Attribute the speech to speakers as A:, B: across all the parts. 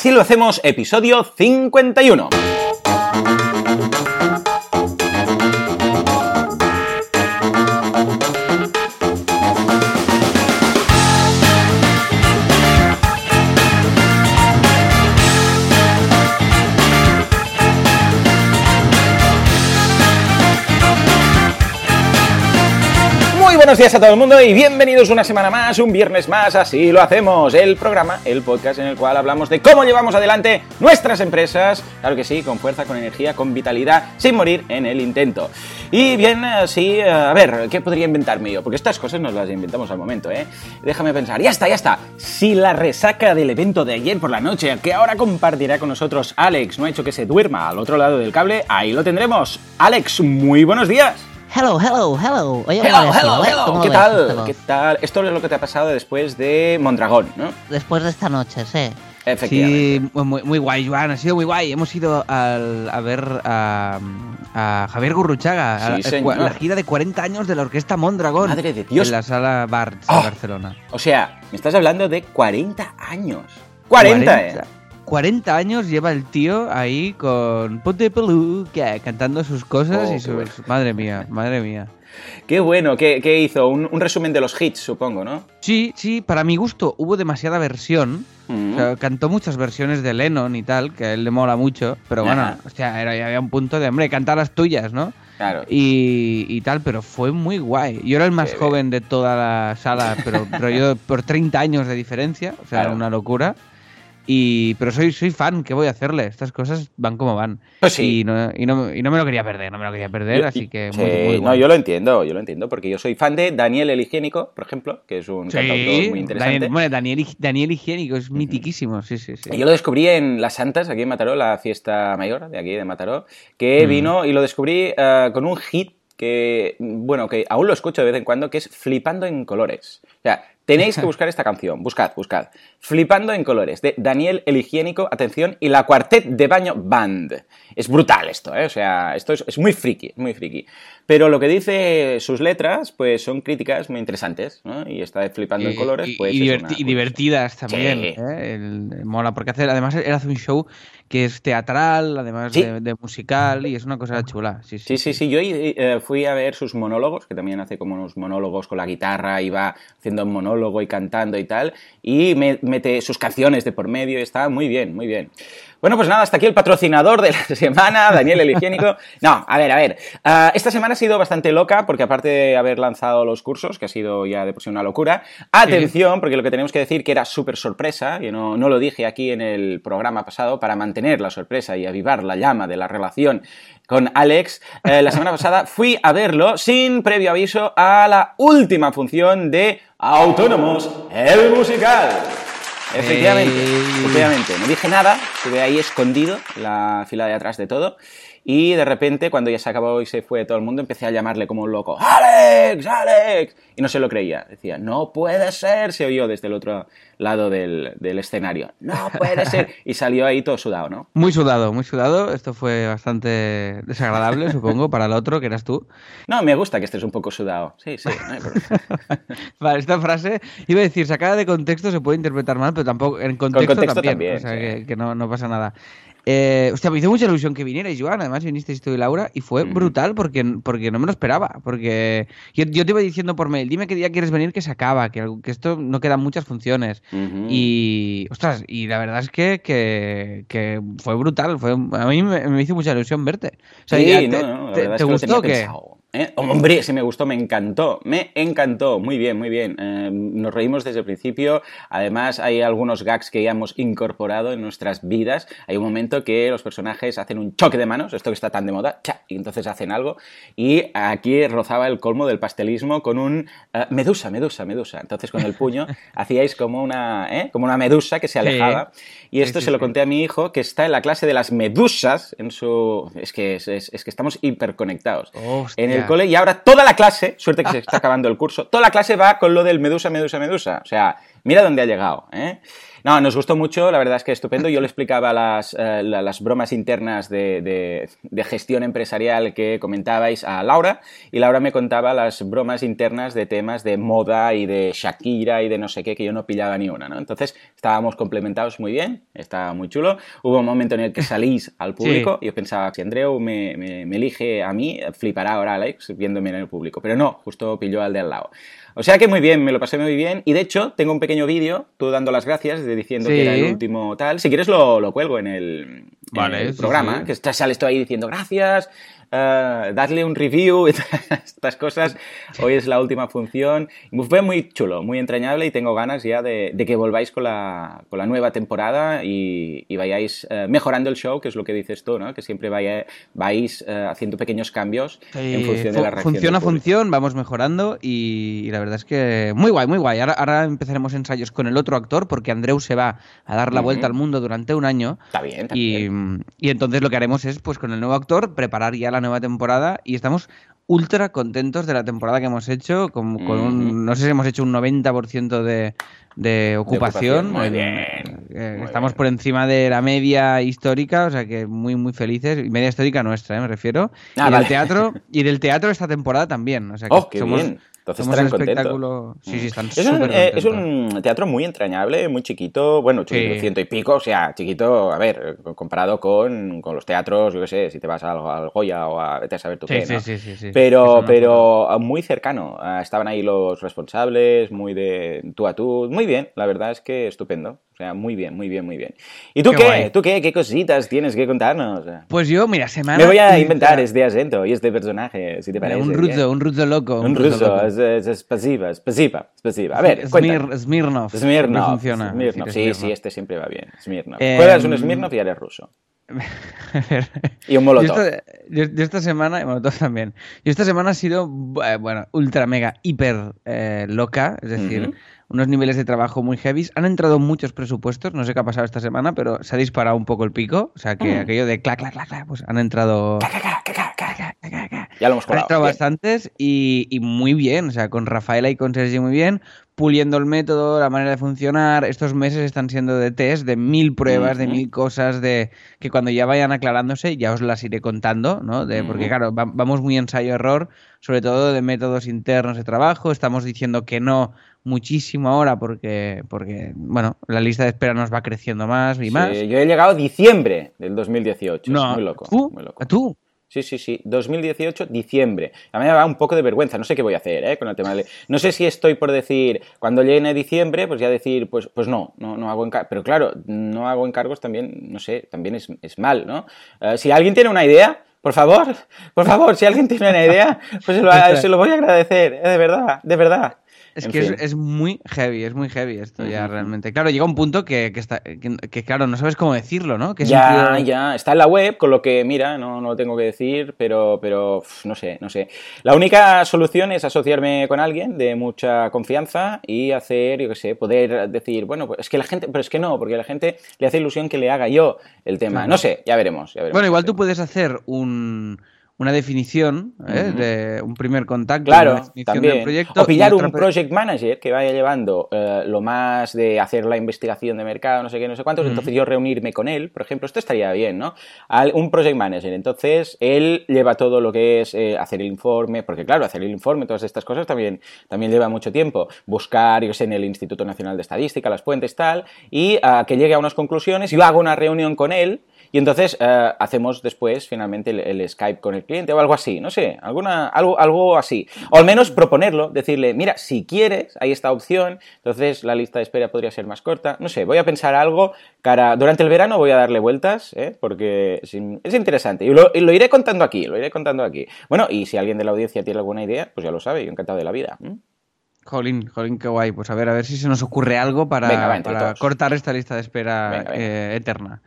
A: Así lo hacemos, episodio 51. Buenos días a todo el mundo y bienvenidos una semana más, un viernes más, así lo hacemos, el programa, el podcast en el cual hablamos de cómo llevamos adelante nuestras empresas, claro que sí, con fuerza, con energía, con vitalidad, sin morir en el intento. Y bien, sí, a ver, ¿qué podría inventarme yo? Porque estas cosas nos las inventamos al momento, ¿eh? Déjame pensar, ya está, ya está. Si la resaca del evento de ayer por la noche, que ahora compartirá con nosotros Alex, no ha hecho que se duerma al otro lado del cable, ahí lo tendremos. Alex, muy buenos días.
B: Hello, hello, hello.
A: Oye, hello, hello, hello. ¿Qué tal? ¿Qué tal? Esto es lo que te ha pasado después de Mondragón, ¿no?
B: Después de esta noche, sí.
C: Efectivamente. Sí, muy, muy guay, Joan, ha sido muy guay. Hemos ido a ver a, Javier Gurruchaga, la gira de 40 años de la orquesta Mondragón.
A: Madre de Dios.
C: En la sala Barts de ah. Barcelona.
A: O sea, me estás hablando de 40 años. 40, eh.
C: 40 años lleva el tío ahí con Ponte Peluca cantando sus cosas y oh, sus... Madre mía, madre mía.
A: Qué bueno, ¿qué, hizo? Un, resumen de los hits, supongo, ¿no?
C: Sí, sí, para mi gusto hubo demasiada versión. Mm. cantó muchas versiones de Lennon y tal, que a él le mola mucho, pero bueno, o sea, era, había un punto de, hombre, cantar las tuyas, ¿no?
A: Claro.
C: Y, tal, pero fue muy guay. Yo era el más joven de toda la sala, pero, pero yo por 30 años de diferencia, o sea, era una locura. Y, pero soy, soy fan, ¿qué voy a hacerle? Estas cosas van como van.
A: Pues sí.
C: Y no, y no, y no me lo quería perder, no me lo quería perder, así que
A: sí, No, yo lo entiendo, yo lo entiendo, porque yo soy fan de Daniel el Higiénico, por ejemplo, que es un cantautor muy interesante.
C: Daniel, bueno, Daniel, Daniel Higiénico es mitiquísimo, sí, sí, sí.
A: Yo lo descubrí en Las Santas, aquí en Mataró, la fiesta mayor de aquí de Mataró, que vino y lo descubrí eh, con un hit que, bueno, que aún lo escucho de vez en cuando, que es Flipando en Colores. O sea, Tenéis que buscar esta canción, buscad, buscad. Flipando en colores, de Daniel el Higiénico, atención, y la Cuartet de Baño Band. Es brutal esto, ¿eh? O sea, esto es, muy friki, muy friki. Pero lo que dice sus letras, pues son críticas muy interesantes, ¿no? Y está Flipando en colores, pues.
C: Y, divertidas también, ¿eh? mola, porque hace, además él hace un show que es teatral, además de, musical, y es una cosa chula. Sí,
A: sí, sí. sí, Yo eh, fui a ver sus monólogos, que también hace como unos monólogos con la guitarra y va haciendo un monólogo y cantando y tal, y mete sus canciones de por medio, y está muy bien, muy bien. Bueno, pues nada, hasta aquí el patrocinador de la semana, Daniel el Higiénico. No, a ver, a ver. Ah, esta semana ha sido bastante loca porque aparte de haber lanzado los cursos, que ha sido ya de por sí una locura, atención, porque lo que tenemos que decir que era súper sorpresa, y no, no lo dije aquí en el programa pasado, para mantener la sorpresa y avivar la llama de la relación con Alex, eh, la semana pasada fui a verlo sin previo aviso a la última función de Autónomos, el musical. Efectivamente, efectivamente. No dije nada, estuve ahí escondido, la fila de atrás de todo. Y de repente, cuando ya se acabó y se fue todo el mundo, empecé a llamarle como un loco, ¡Alex! ¡Alex! Y no se lo creía. Decía, no puede ser, se oyó desde el otro lado del, escenario. No puede ser. Y salió ahí todo sudado, ¿no?
C: Muy sudado, muy sudado. Esto fue bastante desagradable, supongo, para el otro, que eras tú.
A: No, me gusta que estés un poco sudado. Sí, sí.
C: vale, esta frase, iba a decir, sacada de contexto se puede interpretar mal, pero tampoco en contexto, también. O sea, que, no, no pasa nada. Eh, hostia, me hizo mucha ilusión que vinierais, Joan. Además, vinisteis tú y Laura y fue brutal porque, porque no me lo esperaba. Porque yo, te iba diciendo por mail, dime qué día quieres venir que se acaba, que, que esto no quedan muchas funciones. Y, ostras, y la verdad es que, que, fue brutal. Fue, a mí me, hizo mucha ilusión verte.
A: O sea, sí, no, te, te, gustó que... ¿Eh? Hombre, si me gustó, me encantó, me encantó, muy bien, muy bien. Eh, nos reímos desde el principio, además hay algunos gags que ya hemos incorporado en nuestras vidas. Hay un momento que los personajes hacen un choque de manos, esto que está tan de moda, y entonces hacen algo, y aquí rozaba el colmo del pastelismo con un eh, medusa, medusa, medusa. Entonces con el puño hacíais como una, como una medusa que se alejaba, y esto se lo conté a mi hijo, que está en la clase de las medusas, en su... Es que, es, que estamos hiperconectados. En cole y ahora toda la clase, suerte que se está acabando el curso, toda la clase va con lo del medusa, medusa, medusa. O sea, mira dónde ha llegado. ¿eh? No, nos gustó mucho, la verdad es que estupendo. Yo le explicaba las, eh, las bromas internas de, de, gestión empresarial que comentabais a Laura y Laura me contaba las bromas internas de temas de moda y de Shakira y de no sé qué que yo no pillaba ni una, ¿no? Entonces estábamos complementados muy bien, estaba muy chulo. Hubo un momento en el que salís al público y yo pensaba, si Andreu me, me, me, elige a mí, flipará ahora Alex viéndome en el público. Pero no, justo pilló al de al lado. O sea que muy bien, me lo pasé muy bien. Y de hecho, tengo un pequeño vídeo, tú dando las gracias, de diciendo que era el último tal. Si quieres, lo, lo cuelgo en el, programa, que sales tú ahí diciendo gracias, uh, darle un review y estas cosas. Hoy es la última función. Fue muy chulo, muy entrañable y tengo ganas ya de, que volváis con la, con la, nueva temporada y, vayáis eh, mejorando el show, que es lo que dices tú, ¿no? Que siempre vaya, vais eh, haciendo pequeños cambios en función de la reacción.
C: Función a función, vamos mejorando y, la verdad es que muy guay, muy guay. Ahora, empezaremos ensayos con el otro actor porque Andreu se va a dar la vuelta al mundo durante un año.
A: Está bien, está
C: y,
A: bien.
C: y entonces lo que haremos es, pues con el nuevo actor, preparar ya la nueva temporada y estamos ultra contentos de la temporada que hemos hecho, con, un, no sé si hemos hecho un 90% de, de ocupación.
A: Muy bien.
C: Eh, estamos por encima de la media histórica, o sea que muy, muy felices. Media histórica nuestra, eh, me refiero. Ah, y, del teatro, y del teatro esta temporada también. O sea que
A: oh, somos, bien. Entonces estarán contentos.
C: Sí, sí, están
A: es, un, eh, es un teatro muy entrañable, muy chiquito, bueno, ciento y pico, o sea, chiquito, a ver, comparado con, con los teatros, yo qué sé, si te vas al, Goya o a vete a saber tú qué, ¿no?
C: sí, sí, sí,
A: Pero, pero muy cercano. Ah, estaban ahí los responsables, muy de tú a tú, muy bien, la verdad es que estupendo sea, muy bien, muy bien, muy bien. ¿Y tú qué? ¿Tú qué? ¿Qué cositas tienes que contarnos?
C: Pues yo, mira, semana...
A: Me voy a inventar este acento y este personaje, si te parece.
C: Un ruso, un ruso loco.
A: Un, ruso, es, es, pasiva, es pasiva, A ver,
C: Smir, Smirnov.
A: Smirnov.
C: funciona.
A: Smirnov. Sí, sí, este siempre va bien. Smirnov. Eh, Juegas un Smirnov y eres ruso. y un molotov.
C: Yo esta, semana, molotov también. Yo esta semana ha sido, eh, bueno, ultra mega, hiper eh, loca. Es decir, unos niveles de trabajo muy heavy. Han entrado muchos presupuestos, no sé qué ha pasado esta semana, pero se ha disparado un poco el pico. O sea, que mm. aquello de clac, clac, clac, clac, pues han entrado.
A: Ya lo hemos colado.
C: Han entrado bastantes y, y, muy bien. O sea, con Rafaela y con Sergi muy bien puliendo el método, la manera de funcionar. Estos meses están siendo de test, de mil pruebas, de mil cosas, de que cuando ya vayan aclarándose ya os las iré contando, ¿no? De, porque claro, vamos muy ensayo-error, sobre todo de métodos internos de trabajo. Estamos diciendo que no muchísimo ahora porque, porque bueno, la lista de espera nos va creciendo más y más.
A: Yo he llegado a diciembre del 2018. No, muy loco. Muy loco.
C: ¿Tú?
A: Sí, sí, sí. 2018, diciembre. A mí me da un poco de vergüenza. No sé qué voy a hacer ¿eh? con el tema de... No sé si estoy por decir, cuando llegue diciembre, pues ya decir, pues, pues no, no, no hago encargos. Pero claro, no hago encargos también, no sé, también es, es mal, ¿no? Eh, si alguien tiene una idea, por favor, por favor, si alguien tiene una idea, pues se lo, se lo voy a agradecer, ¿eh? de verdad, de verdad.
C: Es que es, muy heavy, es muy heavy esto ya realmente. Claro, llega un punto que, está, que, claro, no sabes cómo decirlo, ¿no?
A: ya, ya, está en la web, con lo que, mira, no, no lo tengo que decir, pero, pero no sé, no sé. La única solución es asociarme con alguien de mucha confianza y hacer, yo qué sé, poder decir, bueno, pues es que la gente, pero es que no, porque a la gente le hace ilusión que le haga yo el tema. No sé, ya veremos, ya veremos.
C: Bueno, igual tú puedes hacer un una definición, ¿eh? de un primer contacto,
A: claro, también. proyecto. O pillar un project manager que vaya llevando eh, lo más de hacer la investigación de mercado, no sé qué, no sé cuántos, entonces yo reunirme con él, por ejemplo, esto estaría bien, ¿no? un project manager, entonces él lleva todo lo que es eh, hacer el informe, porque claro, hacer el informe, todas estas cosas también, también lleva mucho tiempo, buscar, yo sé, en el Instituto Nacional de Estadística, las fuentes, tal, y ah, que llegue a unas conclusiones, yo hago una reunión con él, y entonces eh, hacemos después finalmente el, Skype con el cliente o algo así, no sé, alguna, algo, algo así. O al menos proponerlo, decirle, mira, si quieres, hay esta opción, entonces la lista de espera podría ser más corta. No sé, voy a pensar algo cara. Durante el verano voy a darle vueltas, ¿eh? porque es, interesante. Y lo, iré contando aquí, lo iré contando aquí. Bueno, y si alguien de la audiencia tiene alguna idea, pues ya lo sabe, yo encantado de la vida.
C: Jolín, jolín, qué guay. Pues a ver, a ver si se nos ocurre algo para, cortar esta lista de espera eh, eterna.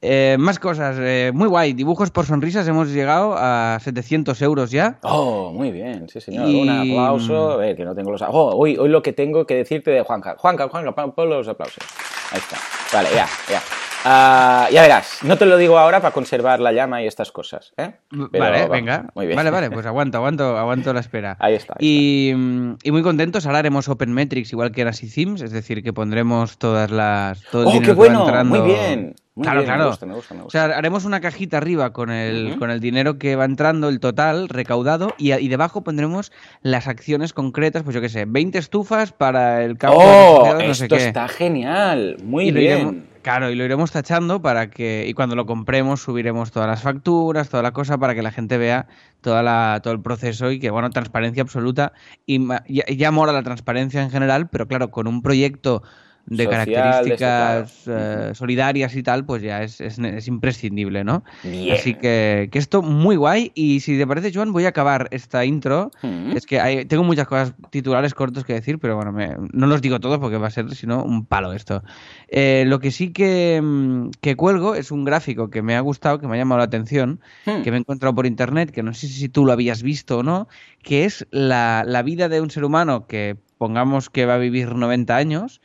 C: Eh, más cosas, eh, muy guay. Dibujos por sonrisas, hemos llegado a 700 euros ya.
A: Oh, muy bien, sí señor. Un aplauso. A ver, que no tengo los... Oh, hoy, hoy lo que tengo que decirte de Juanca. Juanca, Juanca, pon los aplausos. Ahí está. Vale, ya, ya. Ah, ya verás, no te lo digo ahora para conservar la llama y estas cosas. ¿eh?
C: vale, venga. Muy bien. Vale, vale, pues aguanto, aguanto, aguanto la espera.
A: Ahí está.
C: y, muy contentos, ahora haremos Open Metrics igual que en Así es decir, que pondremos todas las.
A: Todo el ¡Oh, qué bueno! Muy bien.
C: claro, claro. O sea, haremos una cajita arriba con el, con el dinero que va entrando, el total recaudado, y, y, debajo pondremos las acciones concretas, pues yo qué sé, 20 estufas para el
A: campo ¡Oh! de no esto está genial. Muy bien.
C: Claro, y lo iremos tachando para que, y cuando lo compremos, subiremos todas las facturas, toda la cosa, para que la gente vea toda la, todo el proceso y que, bueno, transparencia absoluta. Y ya, ya la transparencia en general, pero claro, con un proyecto de características eh, solidarias y tal, pues ya es, es, imprescindible, ¿no? Así que, que, esto muy guay. Y si te parece, Joan, voy a acabar esta intro. Mm. Es que hay, tengo muchas cosas titulares cortos que decir, pero bueno, no los digo todos porque va a ser, sino un palo esto. Eh, lo que sí que, mm, que, cuelgo es un gráfico que me ha gustado, que me ha llamado la atención, mm. que me he encontrado por internet, que no sé si tú lo habías visto o no, que es la, la vida de un ser humano que pongamos que va a vivir 90 años,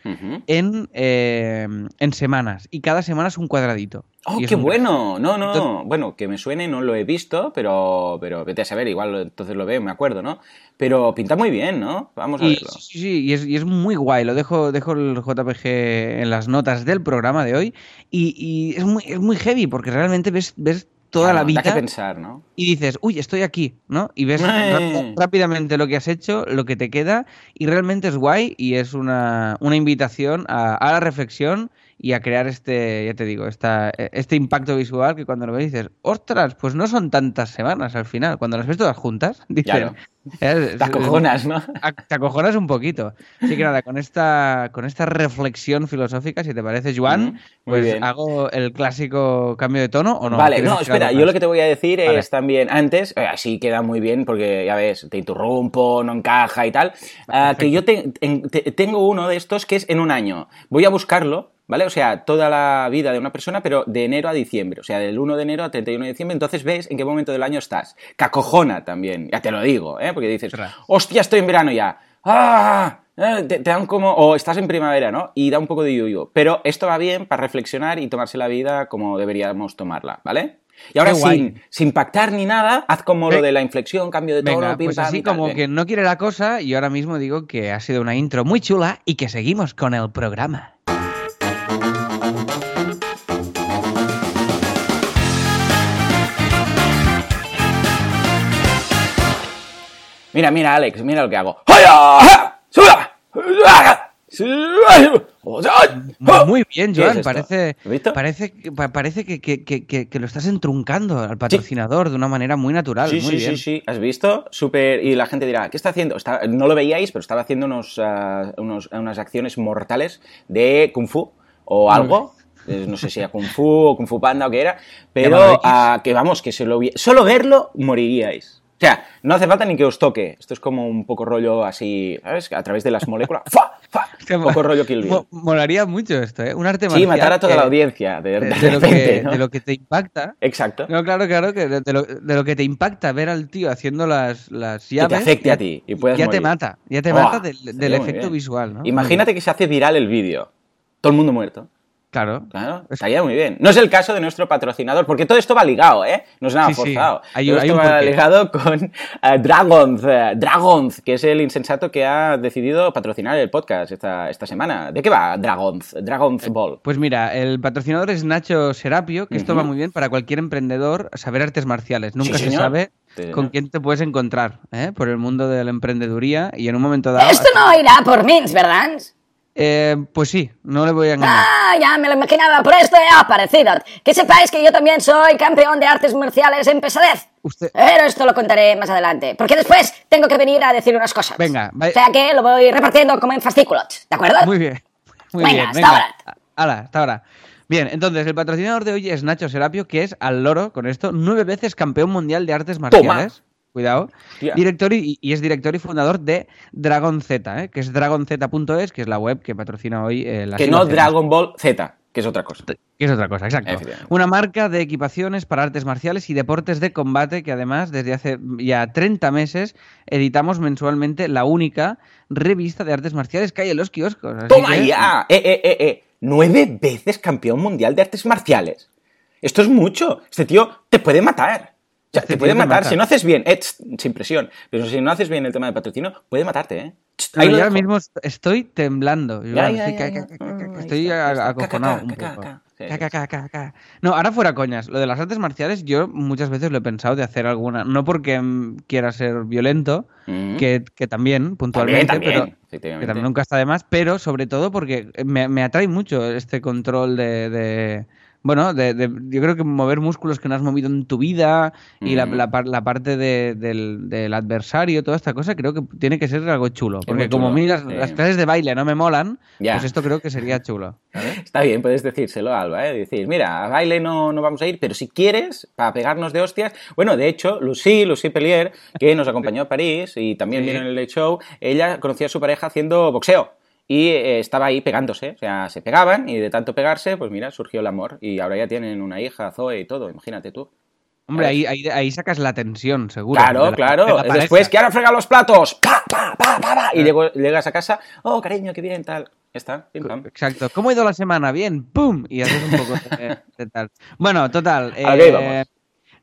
C: en, eh, en semanas. Y cada semana es un cuadradito.
A: ¡Oh, qué bueno! No, no, bueno, que me suene, no lo he visto, pero, pero vete a saber, igual entonces lo veo, me acuerdo, ¿no? Pero pinta muy bien, ¿no? Vamos a verlo.
C: Sí, sí, y es, y es muy guay. Lo dejo, dejo el JPG en las notas del programa de hoy. Y, y es, muy, es muy heavy, porque realmente ves, ves toda la vida.
A: que pensar, ¿no?
C: Y dices, uy, estoy aquí, ¿no? Y ves rápidamente lo que has hecho, lo que te queda, y realmente es guay y es una, una invitación a, a la reflexión y a crear este, ya te digo, esta, este impacto visual que cuando lo ves dices, ostras, pues no son tantas semanas al final. Cuando las ves todas juntas, dices,
A: te acojonas, ¿no?
C: Te acojonas un poquito. Así que nada, con esta, con esta reflexión filosófica, si te parece, Juan, pues hago el clásico cambio de tono o no.
A: Vale, no, espera, yo lo que te voy a decir es también, antes, eh, así queda muy bien porque ya ves, te interrumpo, no encaja y tal, ah, que yo tengo uno de estos que es en un año. Voy a buscarlo ¿vale? O sea, toda la vida de una persona, pero de enero a diciembre, o sea, del 1 de enero a 31 de diciembre, entonces ves en qué momento del año estás. Cacojona también, ya te lo digo, ¿eh? Porque dices, hostia, estoy en verano ya. ¡Ah! Eh, te, dan como, o estás en primavera, ¿no? Y da un poco de yuyo. Pero esto va bien para reflexionar y tomarse la vida como deberíamos tomarla, ¿vale? Y ahora sin, sin pactar ni nada, haz como lo de la inflexión, cambio de tono,
C: Venga, pues así como que no quiere la cosa, y ahora mismo digo que ha sido una intro muy chula y que seguimos con el programa.
A: Mira, mira, Alex, mira lo que hago.
C: Muy bien, Joan. Parece, parece, parece que, que, que, que, lo estás entruncando al patrocinador de una manera muy natural.
A: Sí,
C: muy
A: sí,
C: bien.
A: sí, sí. ¿Has visto? Súper. Y la gente dirá, ¿qué está haciendo? No lo veíais, pero estaba haciendo unos, uh, unos, unas acciones mortales de Kung Fu o algo. No sé si era Kung Fu o Kung Fu Panda o qué era. Pero uh, que vamos, que solo verlo moriríais. O sea, no hace falta ni que os toque. Esto es como un poco rollo así, ¿sabes? A través de las moléculas. ¡Fa! ¡Fa! Un poco rollo Kill Bill.
C: Molaría mucho esto, ¿eh? Un arte marcial.
A: Sí, matar a toda la audiencia, de, de, de,
C: lo
A: que,
C: de, lo que, te impacta.
A: Exacto.
C: No, claro, claro, que de, lo, que te impacta ver al tío haciendo las, las llaves.
A: Que te afecte a ti y puedes
C: Ya te mata, ya te mata del, del efecto visual, ¿no?
A: Imagínate que se hace viral el vídeo. Todo el mundo muerto.
C: Claro.
A: Claro, estaría muy bien. No es el caso de nuestro patrocinador, porque todo esto va ligado, ¿eh? No es nada forzado. Sí. Hay, todo esto va ligado con uh, Dragons, uh, Dragons, que es el insensato que ha decidido patrocinar el podcast esta, esta semana. ¿De qué va Dragons? Dragons Ball.
C: Pues mira, el patrocinador es Nacho Serapio, que esto uh -huh. va muy bien para cualquier emprendedor saber artes marciales. Nunca
A: sí,
C: se
A: señor.
C: sabe con quién te puedes encontrar ¿eh? por el mundo de la emprendeduría y en un momento dado...
D: Esto no irá por Mins, ¿verdad?
C: Eh, pues sí, no le voy a engañar.
D: Ah, ya me lo imaginaba, por esto he aparecido. Que sepáis que yo también soy campeón de artes marciales en pesadez.
C: Usted...
D: Pero esto lo contaré más adelante, porque después tengo que venir a decir unas cosas.
C: Venga,
D: O sea que lo voy repartiendo como en fascículos, ¿de acuerdo?
C: Muy bien. Muy
D: venga,
C: bien,
D: hasta
C: venga.
D: ahora.
C: Hala, hasta ahora. Bien, entonces el patrocinador de hoy es Nacho Serapio, que es al loro con esto, nueve veces campeón mundial de artes marciales.
A: Toma.
C: Cuidado.
A: Yeah.
C: Director y, y, es director y fundador de Dragon Z, ¿eh? que es dragonz.es, que es la web que patrocina hoy eh, la
A: Que no Dragon Ball Z, que es otra cosa.
C: Que es otra cosa, exacto. Una marca de equipaciones para artes marciales y deportes de combate que además desde hace ya 30 meses editamos mensualmente la única revista de artes marciales que hay en los kioscos. Así
A: ¡Toma
C: que...
A: ya! ¡Eh, eh, eh, eh! nueve veces campeón mundial de artes marciales. Esto es mucho. Este tío te puede matar. O sea,
C: Este
A: te puede matar.
C: mata.
A: Si no haces bien, eh, sin presión, pero si no haces bien el tema de patrocinio, puede matarte, ¿eh?
C: No,
A: ahí
C: ahora mismo est- estoy temblando. Estoy acojonado un poco. No, ahora fuera coñas. Lo de las artes marciales, yo muchas veces lo he pensado de hacer alguna. No porque quiera ser violento,
A: Mm.
C: que, que también, puntualmente,
A: también,
C: pero. Que también nunca está de más, pero sobre todo porque me, me atrae mucho este control de. de- bueno, de, de- yo creo que mover músculos que no has movido en tu vida y la,
A: Ujú.
C: la par- la parte de- del, del adversario, toda esta cosa, creo que tiene que ser algo chulo. Porque como a mí las,
A: sí.
C: las clases de baile no me molan,
A: Ya.
C: pues esto creo que sería chulo. ¿sabes?
A: Está bien, puedes decírselo, Alba, ¿eh? Decir, mira, a baile no, no vamos a ir, pero si quieres, para pegarnos de hostias... Bueno, de hecho, Lucy, Lucy Pellier, que nos acompañó a París y también
C: Sí.
A: vino en el Show, ella conocía a su pareja haciendo boxeo. Y eh, estaba ahí pegándose, o sea, se pegaban y de tanto pegarse, pues mira, surgió el amor. Y ahora ya tienen una hija, Zoe y todo, imagínate tú.
C: Hombre, ahí, ahí, ahí sacas la tensión, seguro.
A: Claro,
C: de la-
A: claro.
C: de la.
A: Después, que ahora frega los platos. ¡Pa, pa, pa, pa, pa! Y llego- llegas a casa, oh, cariño, qué bien, tal. Está, pim, pam.
C: Exacto. ¿Cómo ha ido la semana? Bien, ¡pum! Y haces un poco de, de tal. Bueno, total.
A: ¿A qué íbamos?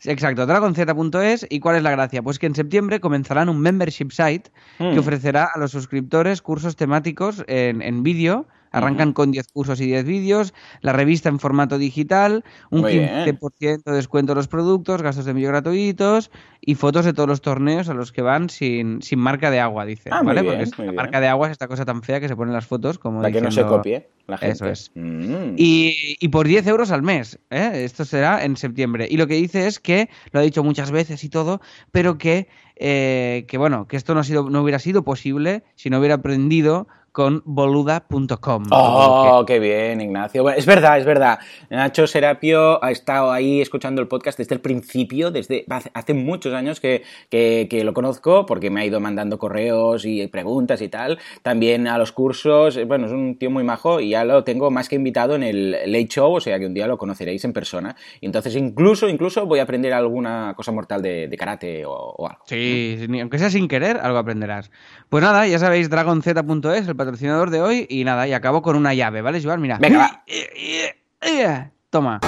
C: Exacto, dragonz.es. ¿Y cuál es la gracia? Pues que en septiembre comenzarán un membership site
A: Mm.
C: que ofrecerá a los suscriptores cursos temáticos en, en vídeo. Arrancan con 10 cursos y 10 vídeos, la revista en formato digital, un
A: Muy bien.
C: 15% de descuento en los productos, gastos de envío gratuitos y fotos de todos los torneos a los que van sin, sin marca de agua, dice.
A: Ah,
C: ¿vale?
A: bien,
C: Porque es- la
A: bien.
C: marca de agua es esta cosa tan fea que se ponen las fotos como
A: Para que no se copie la gente.
C: Eso es.
A: Mm.
C: y, y por 10 euros al mes. ¿eh? Esto será en septiembre. Y lo que dice es que, lo ha dicho muchas veces y todo, pero que, eh, que bueno, que esto no, ha sido, no hubiera sido posible si no hubiera aprendido con boluda.com.
A: Oh, qué bien, Ignacio. Bueno, es verdad, es verdad. Nacho Serapio ha estado ahí escuchando el podcast desde el principio, desde hace, muchos años que, que- que lo conozco, porque me ha ido mandando correos y preguntas y tal. También a los cursos. eh, Bueno, es un tío muy majo y ya lo tengo más que invitado en el Late Show, o sea que un día lo conoceréis en persona. Y entonces incluso, incluso voy a aprender alguna cosa mortal de, de karate o, o algo.
C: Sí, aunque sea sin querer, algo aprenderás. Pues nada, ya sabéis, dragonz.es, el patrocinador de hoy, y nada, y acabo con una llave, ¿vale, Joan? Mira.
A: Venga, va.
C: Toma.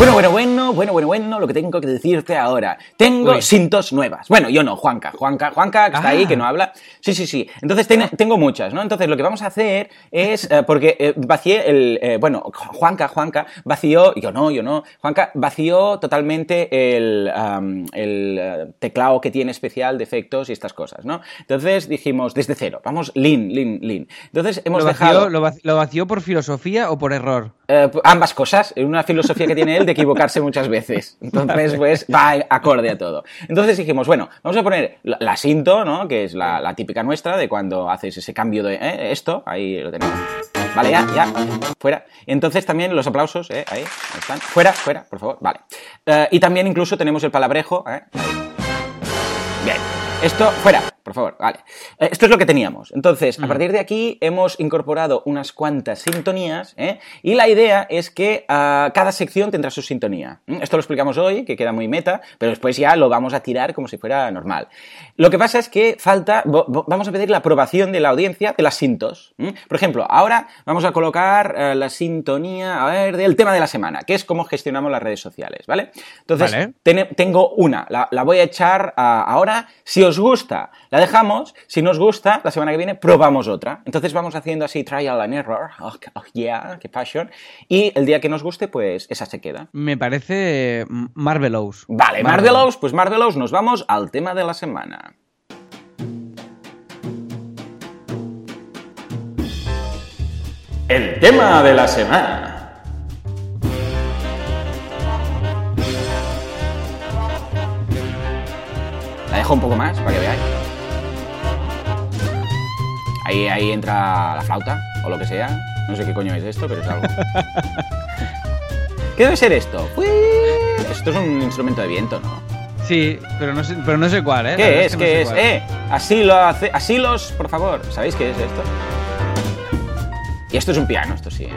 A: Bueno, bueno, bueno, bueno, bueno, bueno, lo que tengo que decirte ahora. Tengo
C: Uy.
A: cintos nuevas. Bueno, yo no, Juanca, Juanca, Juanca, que está
C: Ah.
A: ahí, que no habla. Sí, sí, sí. Entonces ten- tengo muchas, ¿no? Entonces lo que vamos a hacer es, eh, porque eh, vacié el, eh, bueno, Juanca, Juanca, vació, yo no, yo no, Juanca vació totalmente el, el teclado que tiene especial de efectos y estas cosas, ¿no? Entonces dijimos, desde cero, vamos, lean, lean, lean. Entonces hemos
C: ¿Lo
A: dejado...
C: vació, lo vació por filosofía o por error?
A: Eh, ambas cosas, es una filosofía que tiene él de equivocarse muchas veces. Entonces, pues, va acorde a todo. Entonces dijimos, bueno, vamos a poner la, la sinto, ¿no? Que es la, la típica nuestra de cuando haces ese cambio de eh, esto, ahí lo tenemos. Vale, ya, ya, fuera. Entonces también los aplausos, ¿eh? Ahí, ahí están. Fuera, fuera, por favor, vale. Eh, y también incluso tenemos el palabrejo, ¿eh? Ahí. Bien. Esto, fuera, por favor, vale. Eh, Esto es lo que teníamos. Entonces, a partir de aquí hemos incorporado unas cuantas sintonías, ¿eh? y la idea es que ah, cada sección tendrá su sintonía. ¿Mm? Esto lo explicamos hoy, que queda muy meta, pero después ya lo vamos a tirar como si fuera normal. Lo que pasa es que falta, vamos a pedir la aprobación de la audiencia de las sintos. ¿Mm? Por ejemplo, ahora vamos a colocar eh, la sintonía, a ver, del tema de la semana, que es cómo gestionamos las redes sociales, ¿vale? Entonces,
C: Vale.
A: Tengo una, la, la voy a echar ah, ahora. Si os gusta, la dejamos. Si no os gusta, la semana que viene probamos otra. Entonces vamos haciendo así trial and error. Oh, oh, yeah, qué passion. Y el día que nos guste, pues esa se queda.
C: Me parece Marvelous.
A: Vale, Marvelous, pues Marvelous, nos vamos al tema de la semana. El tema de la semana. La dejo un poco más para que veáis. Ahí, ahí entra la flauta o lo que sea. No sé qué coño es esto, pero es algo. ¿Qué debe ser esto? Uy, Esto es un instrumento de viento, ¿no?
C: Sí, pero no sé, pero no sé cuál, ¿eh?
A: ¿Qué es?
C: que no
A: ¿Qué es?
C: cuál.
A: ¡Eh! Así lo hace. Asilos, por favor. ¿Sabéis qué es esto? Y esto es un piano, esto sí, ¿eh?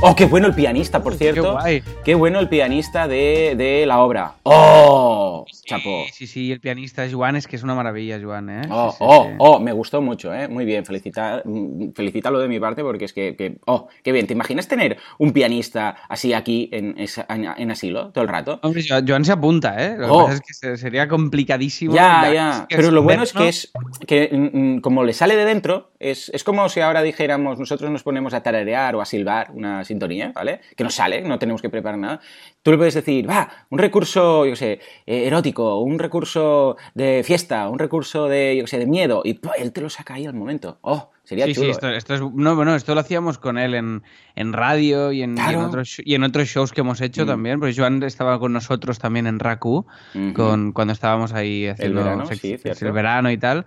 A: ¡Oh, qué bueno el pianista, por
C: Qué
A: cierto!
C: guay.
A: Qué bueno el pianista de, de la obra. ¡Oh! Chapó.
C: Sí, sí, el pianista Joan es que es una maravilla, Joan, ¿eh?
A: Oh,
C: Sí, sí,
A: oh,
C: sí.
A: oh, me gustó mucho, ¿eh? Muy bien, felicita, mm, felicítalo de mi parte porque es que, que- oh, qué bien. ¿Te imaginas tener un pianista así aquí en, en, en asilo todo el rato?
C: Hombre, Jo- Joan se apunta, ¿eh? Lo que
A: Oh.
C: pasa es que se- sería complicadísimo.
A: Ya,
C: es
A: ya. Pero lo bueno es que es que mm, mm, como le sale de dentro, es, es como si ahora dijéramos, nosotros nos ponemos a tararear o a silbar una sintonía, ¿vale? Que nos sale, no tenemos que preparar nada. Tú le puedes decir, va, un recurso, yo sé, eh, erótico, un recurso de fiesta, un recurso de, yo sé, de miedo, y ¡pua! él te lo saca ahí al momento. Oh, sería
C: Sí,
A: chulo.
C: sí,
A: ¿eh?
C: esto, esto es. No, bueno, esto lo hacíamos con él en, en radio y en, y en
A: Claro.
C: otros, sh- y en otros shows que hemos hecho
A: Mm.
C: también, porque Joan estaba con nosotros también en Raku, con, cuando estábamos ahí haciendo
A: verano,
C: sec-
A: sí,
C: el verano y tal.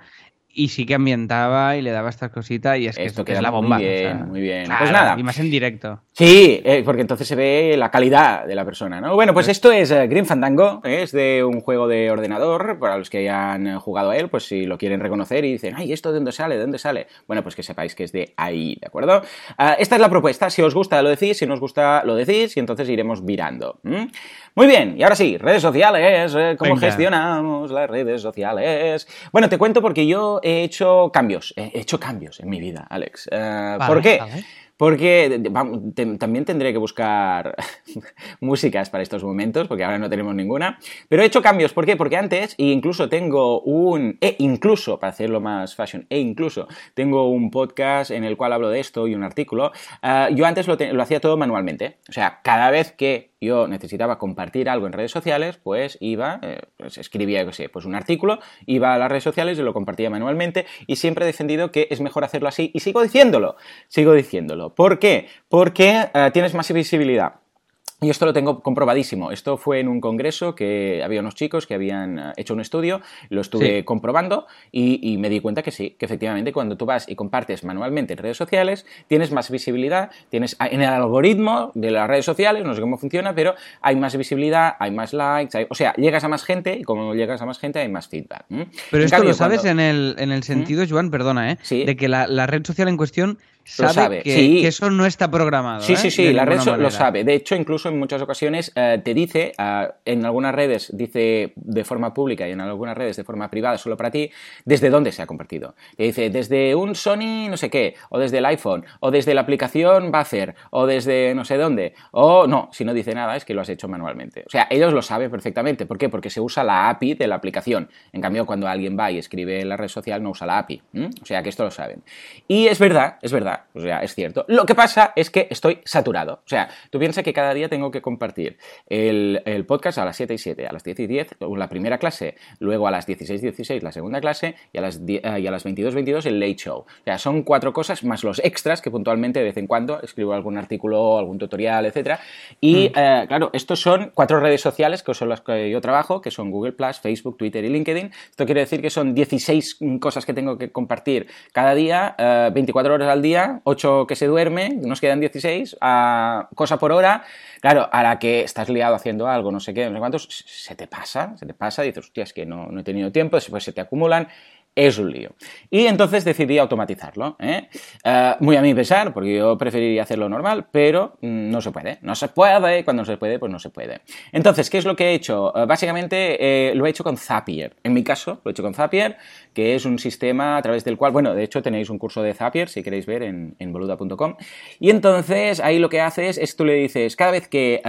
C: Y sí que ambientaba y le daba estas cositas y es que,
A: Esto
C: es, que es la
A: muy
C: bomba.
A: bien, muy bien.
C: claro,
A: Pues nada.
C: Y más en directo.
A: Sí, eh, porque entonces se ve la calidad de la persona, ¿no? Bueno, pues esto es eh, Green Fandango, ¿eh? es de un juego de ordenador, para los que hayan jugado a él, pues si lo quieren reconocer y dicen, ay, ¿esto de dónde sale? ¿De dónde sale? Bueno, pues que sepáis que es de ahí, ¿de acuerdo? Ah, esta es la propuesta, si os gusta lo decís, si no os gusta lo decís y entonces iremos virando. Muy bien, y ahora sí, redes sociales, eh, ¿cómo
C: Venga.
A: gestionamos las redes sociales? Bueno, te cuento porque yo he hecho cambios, he hecho cambios en mi vida, Alex. Eh, ¿Por qué?
B: vale.
A: Porque te- también tendré que buscar músicas para estos momentos, porque ahora no tenemos ninguna. Pero he hecho cambios, ¿por qué? Porque antes, e incluso tengo un. E incluso, para hacerlo más fashion, e incluso tengo un podcast en el cual hablo de esto y un artículo. ah, yo antes lo, te- lo hacía todo manualmente. O sea, cada vez que yo necesitaba compartir algo en redes sociales, pues iba, eh, pues escribía, pues un artículo, iba a las redes sociales y lo compartía manualmente y siempre he defendido que es mejor hacerlo así y sigo diciéndolo, sigo diciéndolo. ¿Por qué? Porque eh, tienes más visibilidad. Y esto lo tengo comprobadísimo. Esto fue en un congreso que había unos chicos que habían eh, hecho un estudio, lo estuve
C: Sí.
A: comprobando y, y me di cuenta que sí, que efectivamente cuando tú vas y compartes manualmente en redes sociales, tienes más visibilidad, tienes ah, en el algoritmo de las redes sociales, no sé cómo funciona, pero hay más visibilidad, hay más likes, hay- o sea, llegas a más gente y como llegas a más gente hay más feedback.
C: Pero
A: En
C: esto
A: cambio,
C: lo sabes
A: cuando-
C: en el, en el sentido, Joan, perdona, ¿eh?
A: Sí.
C: De que la, la red social en cuestión sabe,
A: sabe,
C: que,
A: sí.
C: que eso no está programado.
A: Sí,
C: ¿eh?
A: sí, sí, la red lo sabe. De hecho, incluso en muchas ocasiones eh, te dice, ah, en algunas redes dice de forma pública y en algunas redes de forma privada, solo para ti, desde dónde se ha compartido. Te dice desde un Sony no sé qué, o desde el iPhone, o desde la aplicación Buffer, o desde no sé dónde, o no, si no dice nada es que lo has hecho manualmente. O sea, ellos lo saben perfectamente. ¿Por qué? Porque se usa la API de la aplicación. En cambio, cuando alguien va y escribe en la red social, no usa la API. O sea, que esto lo saben. Y es verdad, es verdad, o sea, es cierto. Lo que pasa es que estoy saturado. O sea, tú piensas que cada día tengo que compartir el, el podcast a las 7 y 7, a las 10 y 10, la primera clase, luego a las 16 y 16 la segunda clase y a las, 10 eh, y a las 22 22 el late show. O sea, son cuatro cosas más los extras que puntualmente de vez en cuando escribo algún artículo, algún tutorial, etcétera. Y eh, claro, estos son cuatro redes sociales que son las que yo trabajo, que son Google Plus, Facebook, Twitter y LinkedIn. Esto quiere decir que son 16 cosas que tengo que compartir cada día, eh, 24 horas al día, 8 que se duerme, nos quedan 16, a cosa por hora. Claro, a la que estás liado haciendo algo, no sé qué, no sé cuántos, se te pasa, se te pasa, dices, hostia, es que no, no he tenido tiempo, después se te acumulan. Es un lío. Y entonces decidí automatizarlo. ¿eh? Eh, muy a mi pesar, porque yo preferiría hacerlo normal, pero mm, no se puede. No se puede, cuando no se puede, pues no se puede. Entonces, ¿qué es lo que he hecho? Eh, básicamente lo he hecho con Zapier. En mi caso, lo he hecho con Zapier, que es un sistema a través del cual, bueno, de hecho tenéis un curso de Zapier, si queréis ver, en, en boluda.com. Y entonces ahí lo que haces es tú le dices, cada vez que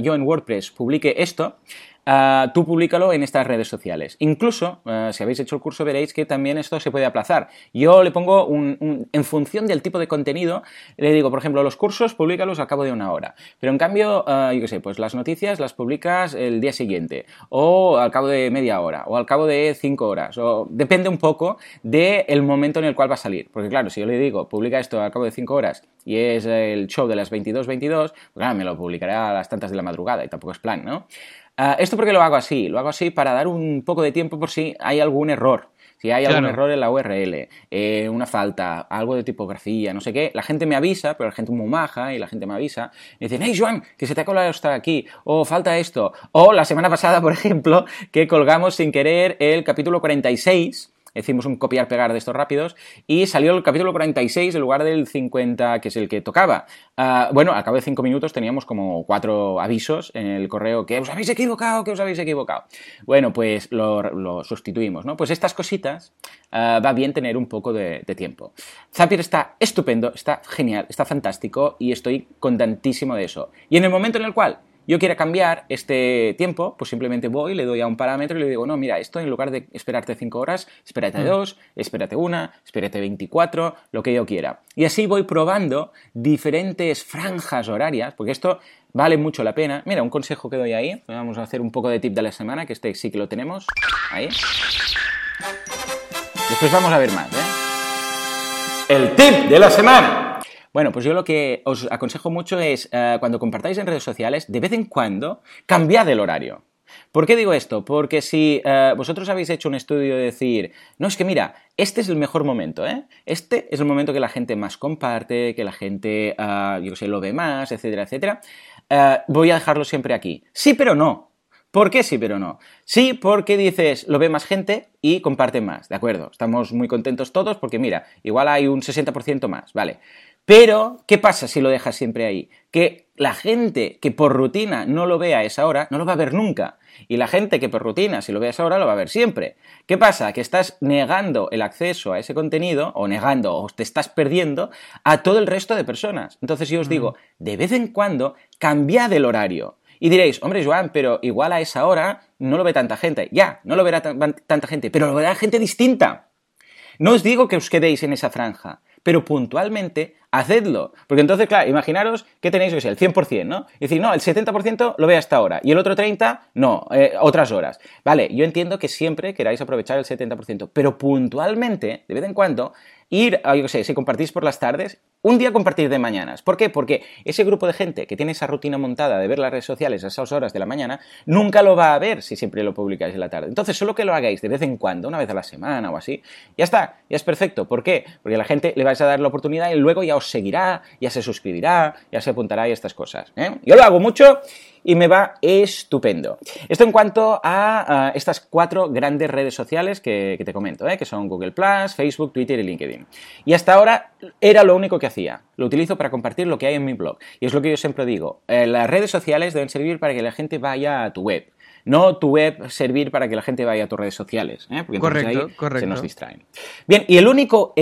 A: yo en WordPress publique esto, Uh, tú públicalo en estas redes sociales. Incluso, uh, si habéis hecho el curso, veréis que también esto se puede aplazar. Yo le pongo un, en función del tipo de contenido, le digo, por ejemplo, los cursos, públicalos al cabo de una hora. Pero en cambio, uh, yo qué sé, pues las noticias las publicas el día siguiente, o al cabo de media hora, o al cabo de cinco horas, o depende un poco del momento en el cual va a salir. Porque claro, si yo le digo, publica esto al cabo de cinco horas y es el show de las 22.22, 22, pues claro, me lo publicaré a las tantas de la madrugada y tampoco es plan, ¿no? Uh, ¿Esto porque lo hago así? Lo hago así para dar un poco de tiempo por si hay algún error. Si hay algún
C: Claro.
A: error en la URL, eh, una falta, algo de tipografía, no sé qué, la gente me avisa, pero la gente es muy maja y la gente me avisa. Y dicen, hey Joan, que se te ha colado esto aquí, o falta esto. O la semana pasada, por ejemplo, que colgamos sin querer el capítulo 46 hicimos un copiar-pegar de estos rápidos y salió el capítulo 46 en lugar del 50, que es el que tocaba. Ah, bueno, al cabo de cinco minutos teníamos como cuatro avisos en el correo que os habéis equivocado, que os habéis equivocado. Bueno, pues lo, sustituimos, ¿no? Pues estas cositas ah, va bien tener un poco de, de tiempo. Zapier está estupendo, está genial, está fantástico y estoy contentísimo de eso. Y en el momento en el cual yo quiero cambiar este tiempo, pues simplemente voy, le doy a un parámetro y le digo, no, mira, esto en lugar de esperarte 5 horas, espérate 2, mm. espérate 1, espérate 24, lo que yo quiera. Y así voy probando diferentes franjas horarias, porque esto vale mucho la pena. Mira, un consejo que doy ahí, vamos a hacer un poco de tip de la semana, que este sí que lo tenemos. Ahí. Después vamos a ver más, ¿eh? El tip de la semana. Bueno, pues yo lo que os aconsejo mucho es, eh, cuando compartáis en redes sociales, de vez en cuando, cambiad el horario. ¿Por qué digo esto? Porque si eh, vosotros habéis hecho un estudio de decir, no, es que mira, este es el mejor momento, ¿eh? Este es el momento que la gente más comparte, que la gente, uh, yo sé, lo ve más, etcétera, etcétera. voy a dejarlo siempre aquí. Sí, pero no. ¿Por qué sí, pero no? Sí, porque dices, lo ve más gente y comparte más, ¿de acuerdo? Estamos muy contentos todos porque mira, igual hay un 60% más, ¿vale? Pero, ¿qué pasa si lo dejas siempre ahí? Que la gente que por rutina no lo ve a esa hora, no lo va a ver nunca. Y la gente que por rutina, si lo ve a esa hora, lo va a ver siempre. ¿Qué pasa? Que estás negando el acceso a ese contenido, o negando, o te estás perdiendo a todo el resto de personas. Entonces yo os digo, de vez en cuando, cambiad el horario. Y diréis, hombre, Joan, pero igual a esa hora no lo ve tanta gente. Ya, no lo verá tanta gente, pero lo verá gente distinta. No os digo que os quedéis en esa franja, pero puntualmente hacedlo. Porque entonces, claro, imaginaros que tenéis, el 100%, ¿no? Y decir, no, el 70% lo ve hasta ahora y el otro 30%, no, eh, otras horas. Vale, yo entiendo que siempre queráis aprovechar el 70%, pero puntualmente, de vez en cuando, ir, yo qué sé, si compartís por las tardes, un día compartir de mañanas. ¿Por qué? Porque ese grupo de gente que tiene esa rutina montada de ver las redes sociales a esas horas de la mañana, nunca lo va a ver si siempre lo publicáis en la tarde. Entonces, solo que lo hagáis de vez en cuando, una vez a la semana o así, ya está, ya es perfecto. ¿Por qué? Porque a la gente le vais a dar la oportunidad y luego ya os seguirá, ya se suscribirá, ya se apuntará y estas cosas. ¿eh? Yo lo hago mucho y me va estupendo. Esto en cuanto a, estas cuatro grandes redes sociales que, te comento, ¿eh? que son Google Facebook, Twitter y LinkedIn. Y hasta ahora era lo único que hacía. Lo utilizo para compartir lo que hay en mi blog. Y es lo que yo siempre digo. Eh, las redes sociales deben servir para que la gente vaya a tu web no tu web servir para que la gente vaya a tus redes sociales, ¿eh? porque correcto, ahí se nos distraen. Bien, y el único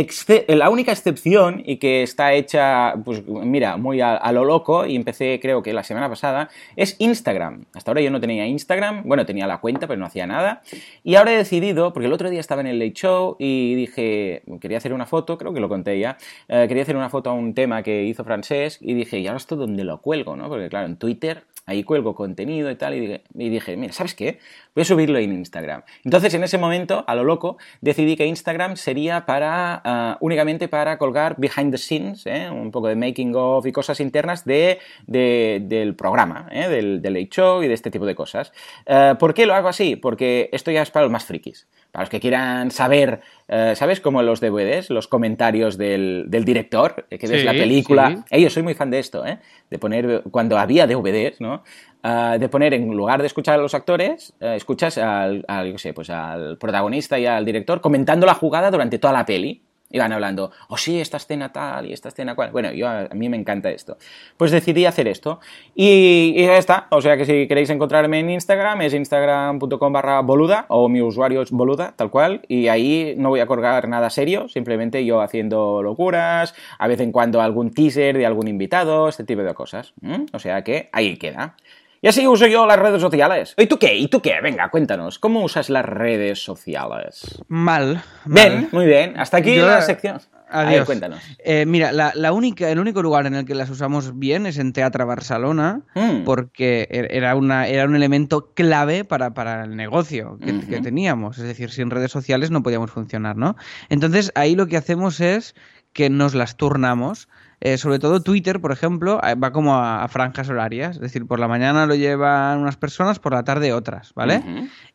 A: la única excepción, y que está hecha, pues mira, muy a, lo loco, y empecé creo que la semana pasada, es Instagram. Hasta ahora yo no tenía Instagram, bueno, tenía la cuenta, pero no hacía nada, y ahora he decidido, porque el otro día estaba en el Late Show y dije, quería hacer una foto, creo que lo conté ya, eh, quería hacer una foto a un tema que hizo Francés, y dije, ¿y ahora esto dónde lo cuelgo? ¿no? Porque claro, en Twitter ahí cuelgo contenido y tal, y dije, mira, ¿sabes qué? Voy a subirlo en Instagram. Entonces, en ese momento, a lo loco, decidí que Instagram sería para ah, únicamente para colgar behind the scenes, ¿eh? un poco de making of y cosas internas de, del programa, ¿eh? del, del show y de este tipo de cosas. Ah, ¿Por qué lo hago así? Porque esto ya es para los más frikis. Para los que quieran saber, eh, ¿sabes? Como los DVDs, los comentarios del, director, que ves la película. yo soy muy fan de esto, ¿eh? De poner, cuando había DVDs, ¿no? Ah, de poner, en lugar de escuchar a los actores, eh, escuchas al, al, sé, pues al protagonista y al director comentando la jugada durante toda la peli. Iban hablando, oh sí, esta escena tal y esta escena cual. Bueno, yo, a mí me encanta esto. Pues decidí hacer esto. Y, ya está. O sea que si queréis encontrarme en Instagram, es instagram.com barra boluda o mi usuario es boluda, tal cual. Y ahí no voy a colgar nada serio, simplemente yo haciendo locuras, a vez en cuando algún teaser de algún invitado, este tipo de cosas. O sea que ahí queda. Y así uso yo las redes sociales. ¿Y tú qué? ¿Y tú qué? Venga, cuéntanos. ¿Cómo usas las redes sociales?
C: Mal.
A: Bien, muy bien. Hasta aquí la sección.
C: Adiós. cuéntanos. Eh, mira, la, única, el único lugar en el que las usamos bien es en Teatro Barcelona, mm. porque er, era, una, era un elemento clave para, para el negocio que, que, teníamos. Es decir, sin redes sociales no podíamos funcionar, ¿no? Entonces, ahí lo que hacemos es que nos las turnamos eh, sobre todo Twitter, por ejemplo, eh, va como a, franjas horarias. Es decir, por la mañana lo llevan unas personas, por la tarde otras, ¿vale?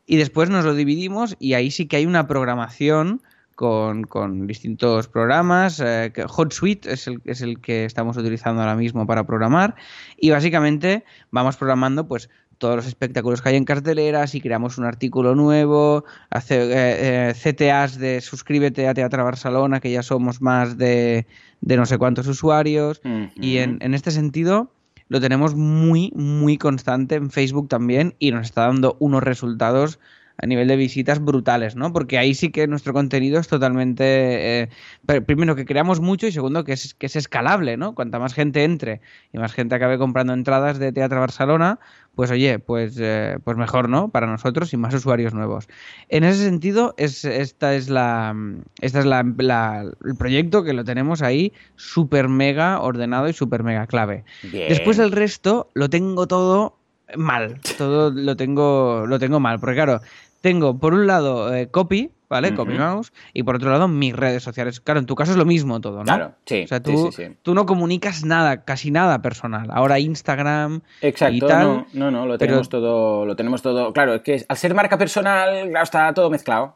C: Y después nos lo dividimos y ahí sí que hay una programación con, distintos programas. Eh, HotSuite es el, es el que estamos utilizando ahora mismo para programar. Y básicamente vamos programando pues todos los espectáculos que hay en cartelera, si creamos un artículo nuevo, hace eh, eh, CTAs de suscríbete a Teatro Barcelona, que ya somos más de, de no sé cuántos usuarios. Y en, en este sentido lo tenemos muy, muy constante en Facebook también y nos está dando unos resultados a nivel de visitas brutales, ¿no? Porque ahí sí que nuestro contenido es totalmente, eh, primero que creamos mucho y segundo que es, que es escalable, ¿no? Cuanta más gente entre y más gente acabe comprando entradas de Teatro Barcelona, pues oye, pues, eh, pues mejor, ¿no? Para nosotros y más usuarios nuevos. En ese sentido, es, esta es la, esta es la, el proyecto que lo tenemos ahí súper mega ordenado y súper mega clave. Después el resto lo tengo todo mal. Todo lo tengo, lo tengo mal. Porque claro, tengo por un lado eh, copy, ¿vale? Copy mouse. Y por otro lado, mis redes sociales. Claro, en tu caso es lo mismo todo, ¿no?
A: Claro, sí.
C: O sea, tú, tú no comunicas nada, casi nada personal. Ahora Instagram.
A: Exacto,
C: y tal,
A: no, no, no, lo tenemos todo, lo tenemos todo. Claro, es que al ser marca personal, está todo mezclado.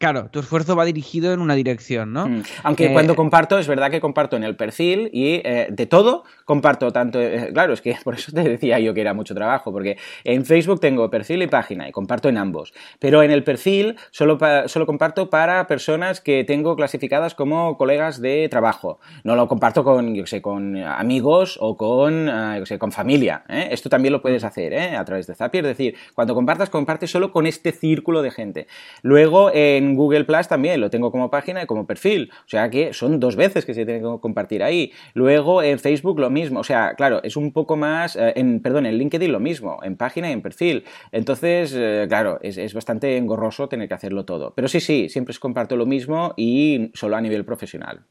C: Claro, tu esfuerzo va dirigido en una dirección, ¿no?
A: Mm. Aunque eh, cuando comparto, es verdad que comparto en el perfil y eh, de todo comparto tanto. Eh, claro, es que por eso te decía yo que era mucho trabajo, porque en Facebook tengo perfil y página y comparto en ambos. Pero en el perfil solo, solo comparto para personas que tengo clasificadas como colegas de trabajo. No lo comparto con, yo sé, con amigos o con, yo sé, con familia. Esto también lo puedes hacer a través de Zapier. Es decir, cuando compartas, compartes solo con este círculo de gente. Luego, en Google Plus también lo tengo como página y como perfil. O sea que son dos veces que se tiene que compartir ahí. Luego en Facebook lo mismo. O sea, claro, es un poco más. Eh, en, perdón, en LinkedIn lo mismo. En página y en perfil. Entonces, eh, claro, es, es, bastante engorroso tener que hacerlo todo. Pero sí, sí, siempre comparto lo mismo y solo a nivel profesional.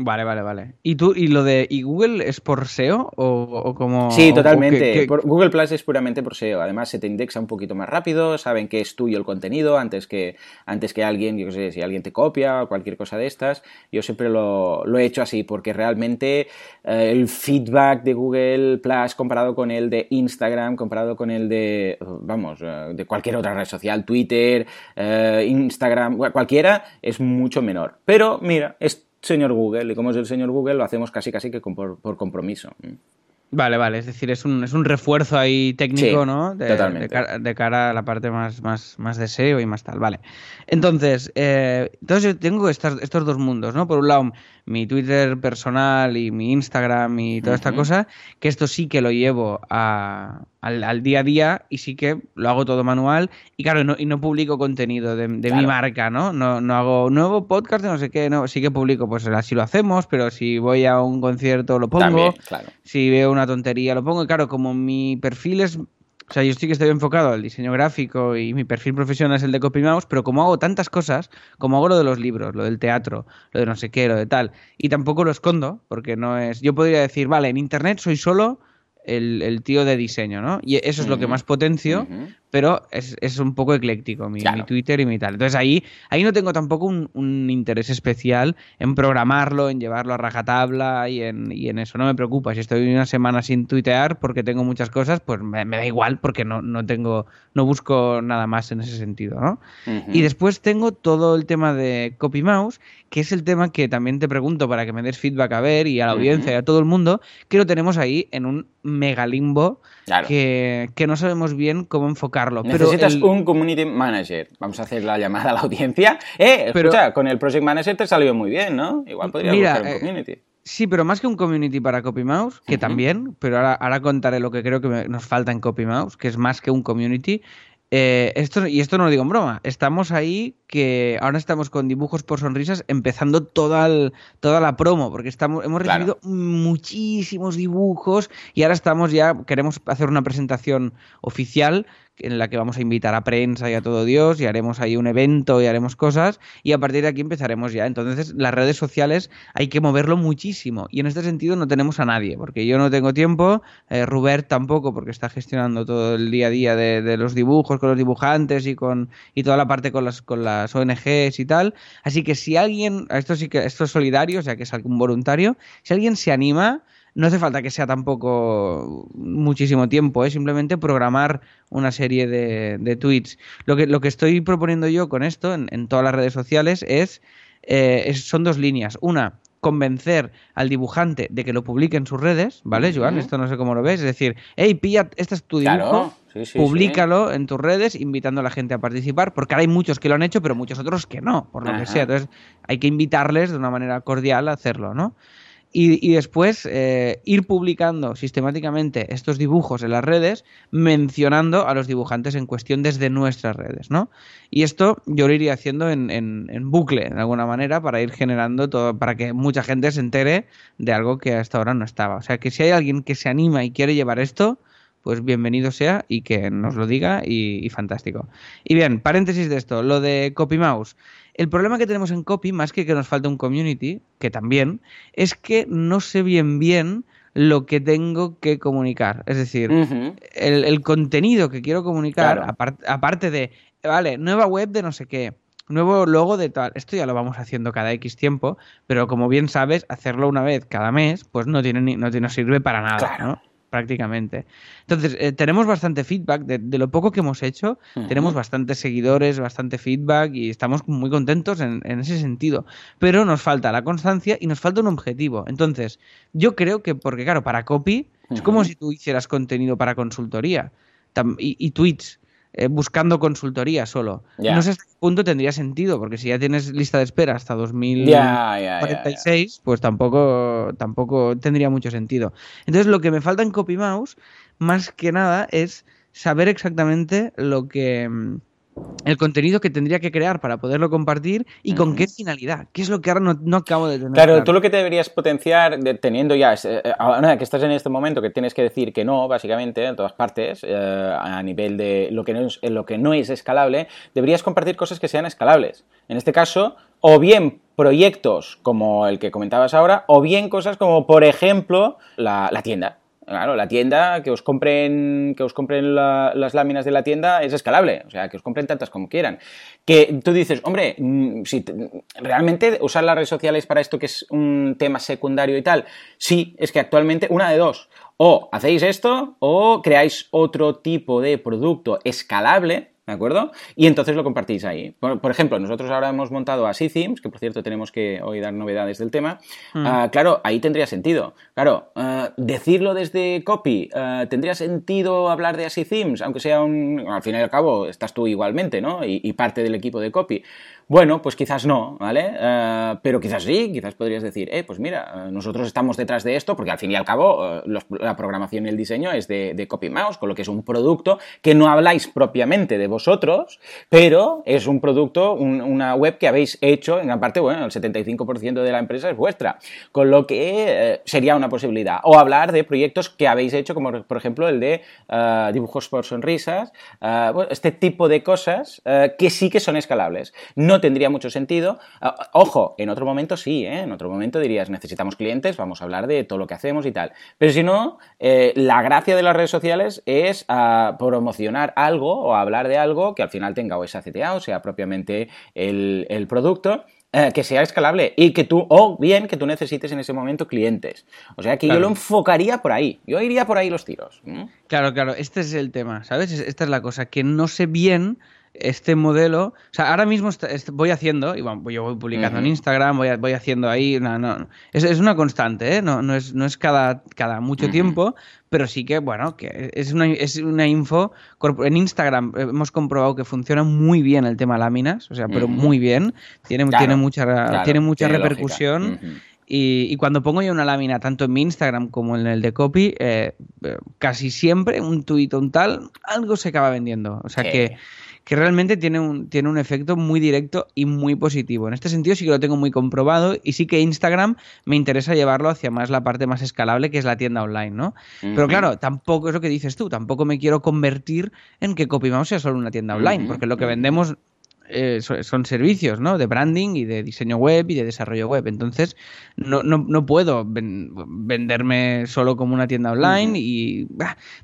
C: Vale, vale, vale. ¿Y tú, y lo de y Google es por SEO o, como...?
A: Sí, totalmente. Google Plus es puramente por SEO. Además, se te indexa un poquito más rápido, saben que es tuyo el contenido antes que, antes que alguien, yo sé, si alguien te copia o cualquier cosa de estas. Yo siempre lo, he hecho así porque realmente eh, el feedback de Google Plus comparado con el de Instagram, comparado con el de, vamos, eh, de cualquier otra red social, Twitter, eh, Instagram, cualquiera, es mucho menor. Pero mira, es señor Google, y como es el señor Google, lo hacemos casi casi que por, por compromiso.
C: Vale, vale, es decir, es un, es un refuerzo ahí técnico, ¿no?
A: De, totalmente.
C: De cara, a la parte más, más, más de SEO y más tal, vale. Entonces, eh, entonces yo tengo estas, estos dos mundos, ¿no? Por un lado, mi Twitter personal y mi Instagram y toda esta cosa, que esto sí que lo llevo al, día a día y sí que lo hago todo manual y claro, no, y no publico contenido de, mi marca, ¿no? ¿no? No hago nuevo podcast de no sé qué, no, sí que publico, pues así lo hacemos, pero si voy a un concierto lo pongo, si veo una tontería lo pongo y claro, como mi perfil es o sea, yo sí que estoy enfocado al diseño gráfico y mi perfil profesional es el de CopyMouse, pero como hago tantas cosas, como hago lo de los libros, lo del teatro, lo de no sé qué, lo de tal, y tampoco lo escondo, porque no es... Yo podría decir, vale, en Internet soy solo el, tío de diseño, ¿no? Y eso es lo que más potencio, pero es, un poco ecléctico mi, Twitter y mi tal. Entonces ahí, ahí no tengo tampoco un, interés especial en programarlo, en llevarlo a rajatabla y en, y en eso. No me preocupa. Si estoy una semana sin tuitear porque tengo muchas cosas, pues me, da igual porque no, no, tengo, no busco nada más en ese sentido, ¿no? Y después tengo todo el tema de Copy Mouse, que es el tema que también te pregunto para que me des feedback a ver y a la audiencia y a todo el mundo, que lo tenemos ahí en un megalimbo que, que no sabemos bien cómo enfocar
A: Necesitas un community manager. Vamos a hacer la llamada a la audiencia. Eh, escucha, con el project manager te salió muy bien, ¿no? Igual podrías buscar un eh, community.
C: Sí, pero más que un community para CopyMouse, que también, pero ahora, ahora contaré lo que creo que nos falta en CopyMouse, que es más que un community, eh, esto, y esto no lo digo en broma, estamos ahí que ahora estamos con dibujos por sonrisas empezando toda, toda la promo, porque estamos, hemos recibido muchísimos dibujos y ahora estamos ya, queremos hacer una presentación oficial en la que vamos a invitar a prensa y a todo Dios y haremos ahí un evento y haremos cosas y a partir de aquí empezaremos ya. Entonces las redes sociales hay que moverlo muchísimo y en este sentido no tenemos a nadie porque yo no tengo tiempo, eh, Rubert tampoco porque está gestionando todo el día a día de, los dibujos con los dibujantes y con y toda la parte con las con las ONGs y tal. Así que si alguien, esto sí que esto es solidario, o sea que es algún voluntario, si alguien se anima no hace falta que sea tampoco muchísimo tiempo, ¿eh? simplemente programar una serie de, tweets. Lo que, lo que estoy proponiendo yo con esto en, todas las redes sociales es, eh, son dos líneas. Una, convencer al dibujante de que lo publique en sus redes, ¿vale, Joan? Esto no sé cómo lo ves. Es decir, hey, pilla, este es tu dibujo, públicalo en tus redes, invitando a la gente a participar, porque ahora hay muchos que lo han hecho, pero muchos otros que no, por lo que sea. Entonces, hay que invitarles de una manera cordial a hacerlo, ¿no? Y, después eh, ir publicando sistemáticamente estos dibujos en las redes, mencionando a los dibujantes en cuestión desde nuestras redes, ¿no? Y esto yo lo iría haciendo en, en, bucle, de alguna manera, para ir generando todo, para que mucha gente se entere de algo que hasta ahora no estaba. O sea, que si hay alguien que se anima y quiere llevar esto, pues bienvenido sea y que nos lo diga y, y fantástico. Y bien, paréntesis de esto, lo de CopyMouse. El problema que tenemos en copy, más que que nos falta un community, que también, es que no sé bien bien lo que tengo que comunicar. Es decir, el, contenido que quiero comunicar, aparte de, vale, nueva web de no sé qué, nuevo logo de tal. Esto ya lo vamos haciendo cada X tiempo, pero como bien sabes, hacerlo una vez cada mes, pues no tiene ni, no, no sirve para nada, ¿no? Prácticamente. Entonces, eh, tenemos bastante feedback de, lo poco que hemos hecho, tenemos bastantes seguidores, bastante feedback y estamos muy contentos en, ese sentido. Pero nos falta la constancia y nos falta un objetivo. Entonces, yo creo que, porque claro, para copy es como si tú hicieras contenido para consultoría y, y tweets. Eh, buscando consultoría solo. No sé hasta qué punto tendría sentido, porque si ya tienes lista de espera hasta 2046, pues tampoco, tampoco tendría mucho sentido. Entonces, lo que me falta en CopyMouse, más que nada, es saber exactamente lo que mm, el contenido que tendría que crear para poderlo compartir y con qué finalidad. ¿Qué es lo que ahora no, acabo de tener?
A: Claro, tú lo que te deberías potenciar, teniendo ya, eh, ahora que estás en este momento que tienes que decir que no, básicamente, en todas partes, eh, a nivel de lo que, no es, lo que no es escalable, deberías compartir cosas que sean escalables. En este caso, o bien proyectos como el que comentabas ahora, o bien cosas como, por ejemplo, la tienda. Claro, la tienda, que os compren, que os compren las láminas de la tienda es escalable, o sea, que os compren tantas como quieran. Que tú dices, hombre, mm, si realmente usar las redes sociales para esto que es un tema secundario y tal, sí, es que actualmente una de dos, o hacéis esto o creáis otro tipo de producto escalable ¿De acuerdo? Y entonces lo compartís ahí. Por, ejemplo, nosotros ahora hemos montado themes, que por cierto tenemos que hoy dar novedades del tema. Mm. Ah, claro, ahí tendría sentido. Claro, ah, decirlo desde copy, ah, ¿tendría sentido hablar de así themes? Aunque sea un. Al fin y al cabo, estás tú igualmente, ¿no? y parte del equipo de copy. Bueno, pues quizás no, ¿vale? Eh, pero quizás sí, quizás podrías decir, eh, pues mira, eh, nosotros estamos detrás de esto, porque al fin y al cabo eh, la programación y el diseño es de, Copy Mouse, con lo que es un producto que no habláis propiamente de vosotros, pero es un producto, una web que habéis hecho, en gran parte, bueno, el 75% de la empresa es vuestra, con lo que sería una posibilidad. O hablar de proyectos que habéis hecho, como por ejemplo el de dibujos por sonrisas, este tipo de cosas que sí que son escalables. No tendría mucho sentido. Ah, ojo, en otro momento sí, ¿eh? en otro momento dirías, necesitamos clientes, vamos a hablar de todo lo que hacemos y tal. Pero si no, eh, la gracia de las redes sociales es ah, promocionar algo o hablar de algo que al final tenga o esa CTA o sea propiamente el, producto. Eh, que sea escalable y que tú, o bien que tú necesites en ese momento clientes. O sea que yo lo enfocaría por ahí, yo iría por ahí los tiros.
C: Claro, claro, este es el tema, ¿sabes? Esta es la cosa, que no sé bien este modelo, o sea, ahora mismo voy haciendo, y bueno, yo voy publicando en Instagram, voy, voy haciendo ahí, no, no, es, es una constante, ¿eh? no, no, es, no es cada, cada mucho tiempo, pero sí que, bueno, que es una, es una info, en Instagram hemos comprobado que funciona muy bien el tema láminas, o sea, pero muy bien, tiene, tiene mucha, tiene mucha repercusión. Y, cuando pongo yo una lámina, tanto en mi Instagram como en el de copy, eh, eh, casi siempre un tuit o un tal, algo se acaba vendiendo. O sea que que realmente tiene un, tiene un efecto muy directo y muy positivo. En este sentido sí que lo tengo muy comprobado y sí que Instagram me interesa llevarlo hacia más la parte más escalable que es la tienda online, ¿no? Pero claro, tampoco es lo que dices tú, tampoco me quiero convertir en que CopyMouse sea solo una tienda online, porque lo que vendemos eh, son servicios, ¿no? De branding y de diseño web y de desarrollo web. Entonces, no, no, no puedo venderme solo como una tienda online y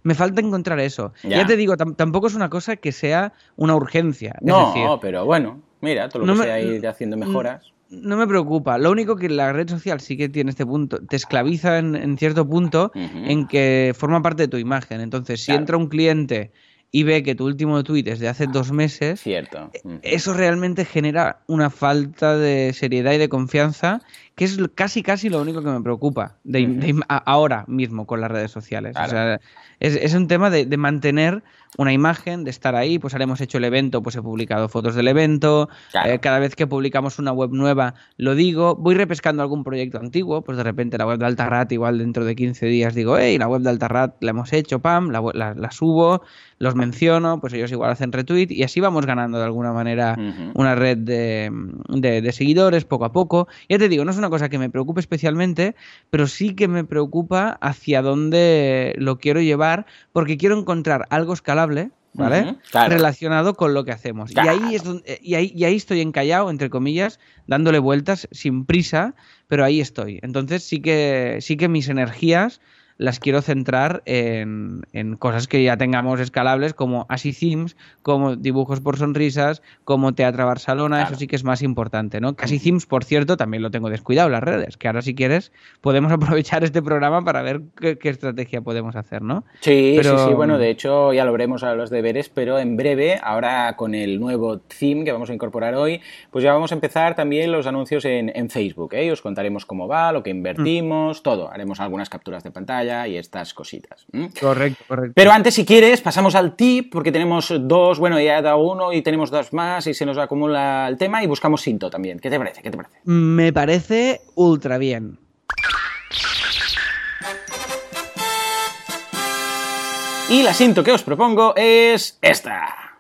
C: me falta encontrar eso. Ya, te digo, tampoco es una cosa que sea una urgencia.
A: No, pero bueno, mira, todo lo que sea ir haciendo mejoras.
C: No me preocupa. Lo único que la red social sí que tiene este punto, te esclaviza en, cierto punto en que forma parte de tu imagen. Entonces, si entra un cliente y ve que tu último tweet es de hace dos meses,
A: Cierto.
C: eso realmente genera una falta de seriedad y de confianza que es casi casi lo único que me preocupa de, ahora mismo con las redes sociales. O sea, es, un tema de, mantener una imagen, de estar ahí, pues ahora hemos hecho el evento, pues he publicado fotos del evento, eh, cada vez que publicamos una web nueva lo digo, voy repescando algún proyecto antiguo, pues de repente la web de Altarrat igual dentro de 15 días digo, hey, la web de Altarrat la hemos hecho, pam, la, la, subo, los menciono, pues ellos igual hacen retweet y así vamos ganando de alguna manera una red de, de, seguidores poco a poco. Ya te digo, no es una cosa que me preocupe especialmente, pero sí que me preocupa hacia dónde lo quiero llevar porque quiero encontrar algo escalable ¿vale? Relacionado con lo que hacemos. Y, ahí es donde, y, ahí, y ahí estoy encallado, entre comillas, dándole vueltas sin prisa, pero ahí estoy. Entonces sí que, sí que mis energías las quiero centrar en, cosas que ya tengamos escalables como Así Themes, como dibujos por sonrisas, como Teatro Barcelona, eso sí que es más importante, ¿no? Casi Themes, por cierto, también lo tengo descuidado las redes, que ahora si quieres podemos aprovechar este programa para ver qué, estrategia podemos hacer, ¿no?
A: Sí, sí, sí, bueno, de hecho ya lo veremos a los deberes, pero en breve, ahora con el nuevo theme que vamos a incorporar hoy, pues ya vamos a empezar también los anuncios en, Facebook, ¿eh? Os contaremos cómo va, lo que invertimos, todo, haremos algunas capturas de pantalla y estas cositas.
C: Correcto, correcto.
A: Pero antes, si quieres, pasamos al tip, porque tenemos dos, bueno, ya he dado uno y tenemos dos más y se nos acumula el tema y buscamos Sinto también. ¿Qué te parece? ¿Qué te parece?
C: Me parece ultra bien.
A: Y la Sinto que os propongo es esta.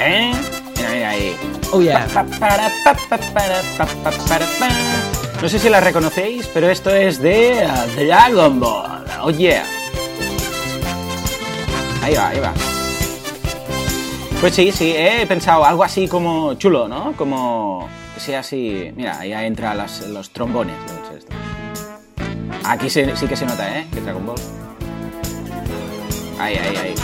A: ¿Eh? Mira, mira ahí.
C: Oh, yeah.
A: No sé si la reconocéis, pero esto es de Dragon Ball. Oh yeah. Ahí va, ahí va. Pues sí, sí, he pensado algo así como chulo, ¿no? Como que sea así. Mira, ahí entra los trombones. Aquí sí que se nota, ¿eh? Que Dragon Ball. Ahí, ahí, ahí.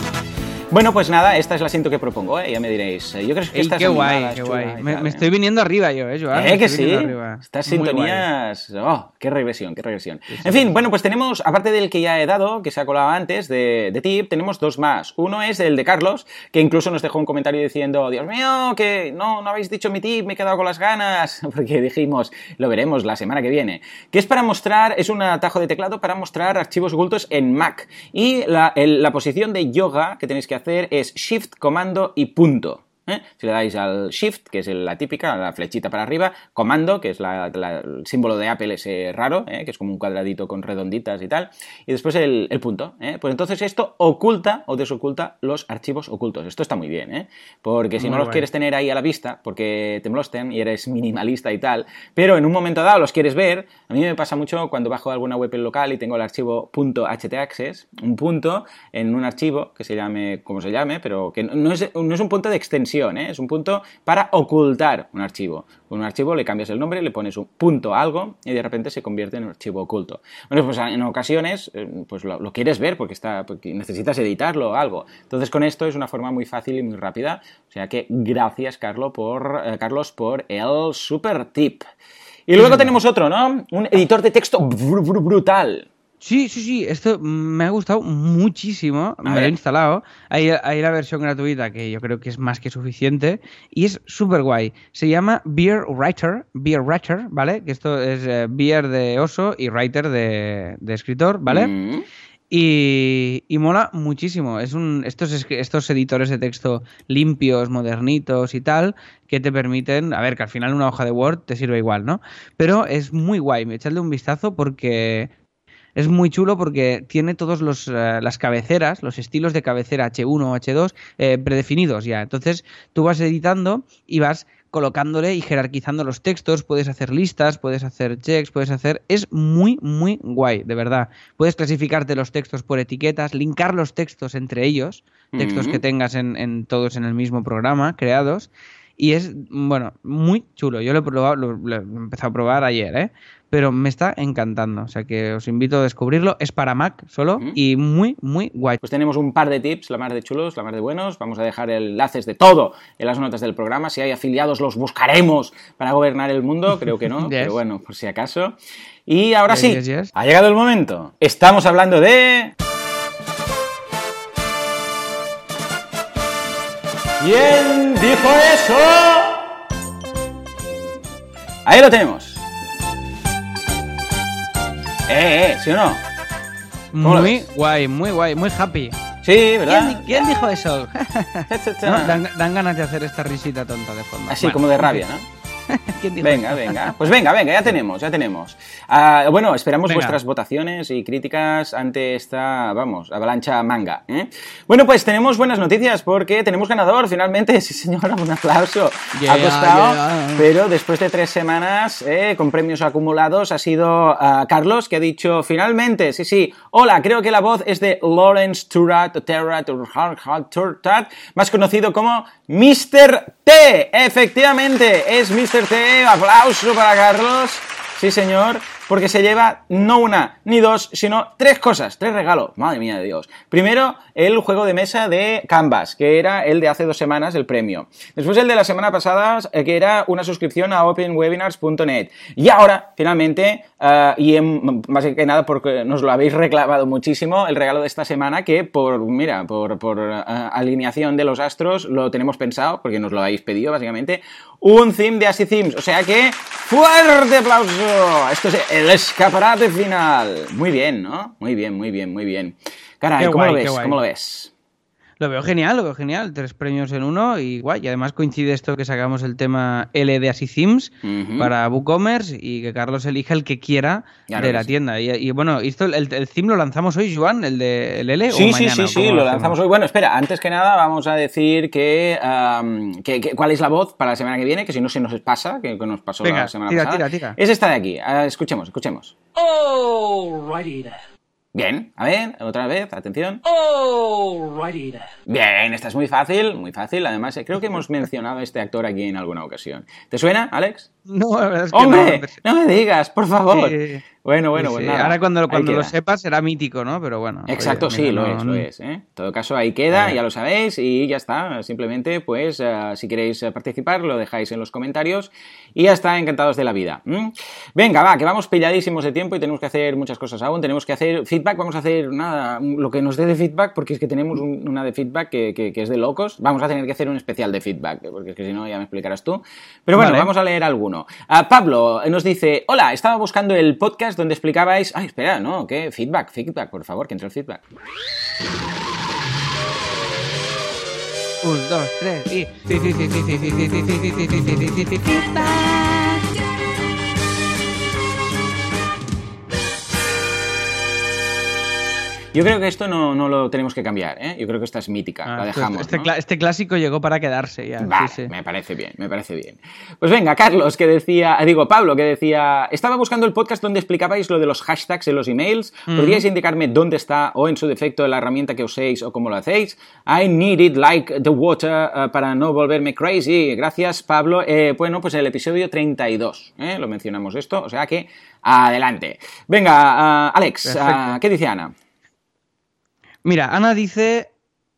A: Bueno, pues nada, esta es la asiento que propongo, ¿eh? ya me diréis. Eh, yo creo que esta
C: qué guay, qué guay. Me, estoy viniendo arriba yo, ¿eh, Joan?
A: ¿Eh que sí? Estas sintonías... Oh, qué regresión, qué regresión. en fin, bueno, pues tenemos, aparte del que ya he dado, que se ha colado antes, de, de, tip, tenemos dos más. Uno es el de Carlos, que incluso nos dejó un comentario diciendo, Dios mío, que no, no habéis dicho mi tip, me he quedado con las ganas, porque dijimos, lo veremos la semana que viene. Que es para mostrar, es un atajo de teclado para mostrar archivos ocultos en Mac. Y la, la posición de yoga que tenéis que hacer es Shift, Comando y punto. ¿Eh? Si le dais al Shift, que es la típica, la flechita para arriba, Comando, que es el símbolo de Apple ese raro, ¿eh? que es como un cuadradito con redonditas y tal, y después el, punto. ¿eh? Pues entonces esto oculta o desoculta los archivos ocultos. Esto está muy bien, porque si no los quieres tener ahí a la vista, porque te molesten y eres minimalista y tal, pero en un momento dado los quieres ver, a mí me pasa mucho cuando bajo alguna web local y tengo el archivo .htaccess, un punto en un archivo que se llame como se llame, pero que no es, no es un punto de extensión ¿eh? es un punto para ocultar un archivo. Con un archivo le cambias el nombre, le pones un punto a algo y de repente se convierte en un archivo oculto. Bueno, pues en ocasiones eh, pues lo, quieres ver porque, está, porque necesitas editarlo o algo. Entonces con esto es una forma muy fácil y muy rápida. O sea que gracias Carlos por, eh, Carlos por el super tip. Y luego tenemos otro, ¿no? Un editor de texto brutal.
C: Sí, sí, sí, esto me ha gustado muchísimo, me lo he instalado. Hay, la versión gratuita que yo creo que es más que suficiente y es súper guay. Se llama Beer Writer, Beer Writer, ¿vale? Que esto es eh, Beer de oso y Writer de, escritor, ¿vale? Mm. Y, mola muchísimo. Es un, estos, estos editores de texto limpios, modernitos y tal, que te permiten, a ver, que al final una hoja de Word te sirve igual, ¿no? Pero es muy guay, echadle un vistazo porque es muy chulo porque tiene todos los eh, las cabeceras, los estilos de cabecera H1 o H2 eh, predefinidos ya. Entonces tú vas editando y vas colocándole y jerarquizando los textos, puedes hacer listas, puedes hacer checks, puedes hacer... Es muy, muy guay, de verdad. Puedes clasificarte los textos por etiquetas, linkar los textos entre ellos, textos que tengas en, en, todos en el mismo programa, creados. Y es, bueno, muy chulo. Yo lo he probado, lo he empezado a probar ayer, ¿eh? pero me está encantando. O sea que os invito a descubrirlo. Es para Mac solo y muy, muy guay.
A: Pues tenemos un par de tips, la más de chulos, la más de buenos. Vamos a dejar enlaces de todo en las notas del programa. Si hay afiliados, los buscaremos para gobernar el mundo. Creo que no, pero bueno, por si acaso. Y ahora sí, ha llegado el momento. Estamos hablando de. ¿Quién dijo eso? Ahí lo tenemos. Eh, eh, ¿sí o no?
C: Muy guay, muy guay, muy happy.
A: Sí, ¿verdad?
C: ¿Quién, dijo eso? dan, dan, ganas de hacer esta risita tonta de forma.
A: Así como de rabia, ¿no? venga, venga. Pues venga, venga, ya tenemos, ya tenemos. Ah, bueno, esperamos vuestras votaciones y críticas ante esta, vamos, avalancha manga. ¿eh? Bueno, pues tenemos buenas noticias porque tenemos ganador, finalmente. Sí, señora, un aplauso. ha costado, pero después de tres semanas eh, con premios acumulados ha sido ah, Carlos que ha dicho finalmente, sí, sí, hola, creo que la voz es de Lawrence Turat, Turat, más conocido como Mr. T. Efectivamente, es Mr. Aplauso para Carlos. Sí, señor porque se lleva no una ni dos, sino tres cosas, tres regalos. Madre mía de Dios. Primero, el juego de mesa de Canvas, que era el de hace dos semanas, el premio. Después el de la semana pasada, eh, que era una suscripción a openwebinars.net. Y ahora, finalmente, eh, y más que nada porque nos lo habéis reclamado muchísimo, el regalo de esta semana, que por, mira, por, eh, alineación de los astros lo tenemos pensado, porque nos lo habéis pedido, básicamente, un theme de Así Themes. O sea que, fuerte aplauso. Esto es el escaparate final. Muy bien, ¿no? Muy bien, muy bien, muy bien. Caray, ¿cómo, lo ves? ¿cómo lo ves?
C: Lo veo genial, lo veo genial. Tres premios en uno y guay. Y además coincide esto que sacamos el tema L de Así Themes para WooCommerce y que Carlos elija el que quiera de la tienda. Y, bueno, esto, el, el, theme lo lanzamos hoy, Joan, el de el L.
A: Sí, sí, sí, sí, lo, lanzamos hoy. Bueno, espera, antes que nada vamos a decir que, cuál es la voz para la semana que viene, que si no se nos pasa, que, nos pasó la semana pasada. Tira, tira. Es esta de aquí. Ah, escuchemos, escuchemos. Oh, right Bien, a ver, otra vez, atención. Bien, esta es muy fácil, muy fácil. Además, creo que hemos mencionado a este actor aquí en alguna ocasión. ¿Te suena, Alex?
C: No, la verdad es que
A: ¡Hombre! No, me digas, por favor. Bueno, bueno, bueno. Pues
C: Ahora cuando, cuando lo sepas será mítico, ¿no? Pero bueno.
A: Exacto, sí, lo es, lo es. ¿eh? En todo caso, ahí queda, ya lo sabéis, y ya está. Simplemente, pues, eh, si queréis eh, participar, lo dejáis en los comentarios y ya está, encantados de la vida. Venga, va, que vamos pilladísimos de tiempo y tenemos que hacer muchas cosas aún. Tenemos que hacer feedback, vamos a hacer nada, lo que nos dé de feedback, porque es que tenemos una de feedback que, es de locos. Vamos a tener que hacer un especial de feedback, porque es que si no, ya me explicarás tú. Pero bueno, vamos a leer alguno. Ah, Pablo nos dice: Hola, estaba buscando el podcast donde explicabais Ay, espera, no, ¿qué? Feedback, feedback, por favor, que entre el feedback.
C: Un, dos, tres y...
A: Yo creo que esto no, no, lo tenemos que cambiar, ¿eh? Yo creo que esta es mítica, la pues dejamos.
C: Este, este, clásico llegó para quedarse ya.
A: me parece bien, me parece bien. Pues venga, Carlos, que decía, digo, Pablo, que decía, estaba buscando el podcast donde explicabais lo de los hashtags en los emails. ¿Podríais indicarme dónde está o en su defecto la herramienta que uséis o cómo lo hacéis? I need it like the water uh, para no volverme crazy. Gracias, Pablo. Eh, bueno, pues el episodio 32, ¿eh? lo mencionamos esto, o sea que adelante. Venga, uh, Alex, uh, ¿qué dice Ana?
C: Mira, Ana dice,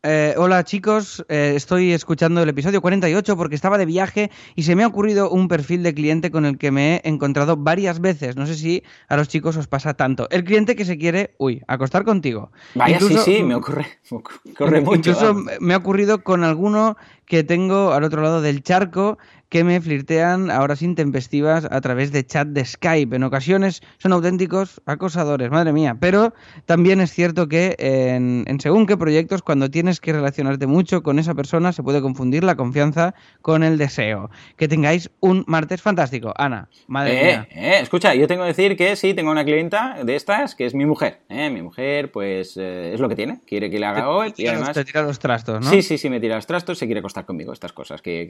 C: eh, hola chicos, eh, estoy escuchando el episodio 48 porque estaba de viaje y se me ha ocurrido un perfil de cliente con el que me he encontrado varias veces. No sé si a los chicos os pasa tanto. El cliente que se quiere, uy, acostar contigo.
A: Vaya, sí, sí, me ocurre, me ocurre mucho.
C: Incluso me ha ocurrido con alguno que tengo al otro lado del charco que me flirtean a horas intempestivas a través de chat de Skype. En ocasiones son auténticos acosadores, madre mía. Pero también es cierto que en, según qué proyectos, cuando tienes que relacionarte mucho con esa persona, se puede confundir la confianza con el deseo. Que tengáis un martes fantástico. Ana, madre
A: eh,
C: mía.
A: Eh, escucha, yo tengo que decir que sí, tengo una clienta de estas que es mi mujer. Eh, mi mujer, pues es lo que tiene. Quiere que le haga hoy y además...
C: Te tira los trastos, ¿no?
A: Sí, sí, sí, me tira los trastos, se quiere acostar conmigo, estas cosas. ¿Qué,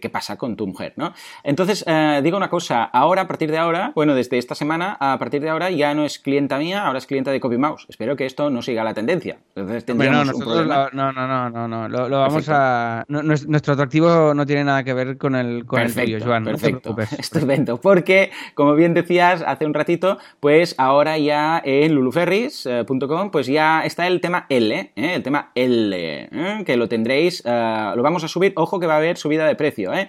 A: qué, pasa con tu mujer, no? Entonces, eh, digo una cosa, ahora, a partir de ahora, bueno, desde esta semana, a partir de ahora ya no es clienta mía, ahora es clienta de CopyMouse. Espero que esto no siga la tendencia. Entonces tendríamos
C: un problema. no, no, no, no, no, lo, vamos a... nuestro atractivo no tiene nada que ver con el, con
A: perfecto,
C: Joan.
A: Perfecto, estupendo. Porque, como bien decías hace un ratito, pues ahora ya en luluferris.com, pues ya está el tema L, ¿eh? el tema L, ¿eh? que lo tendréis, lo vamos a subir, ojo que va a haber subida de precio, ¿eh?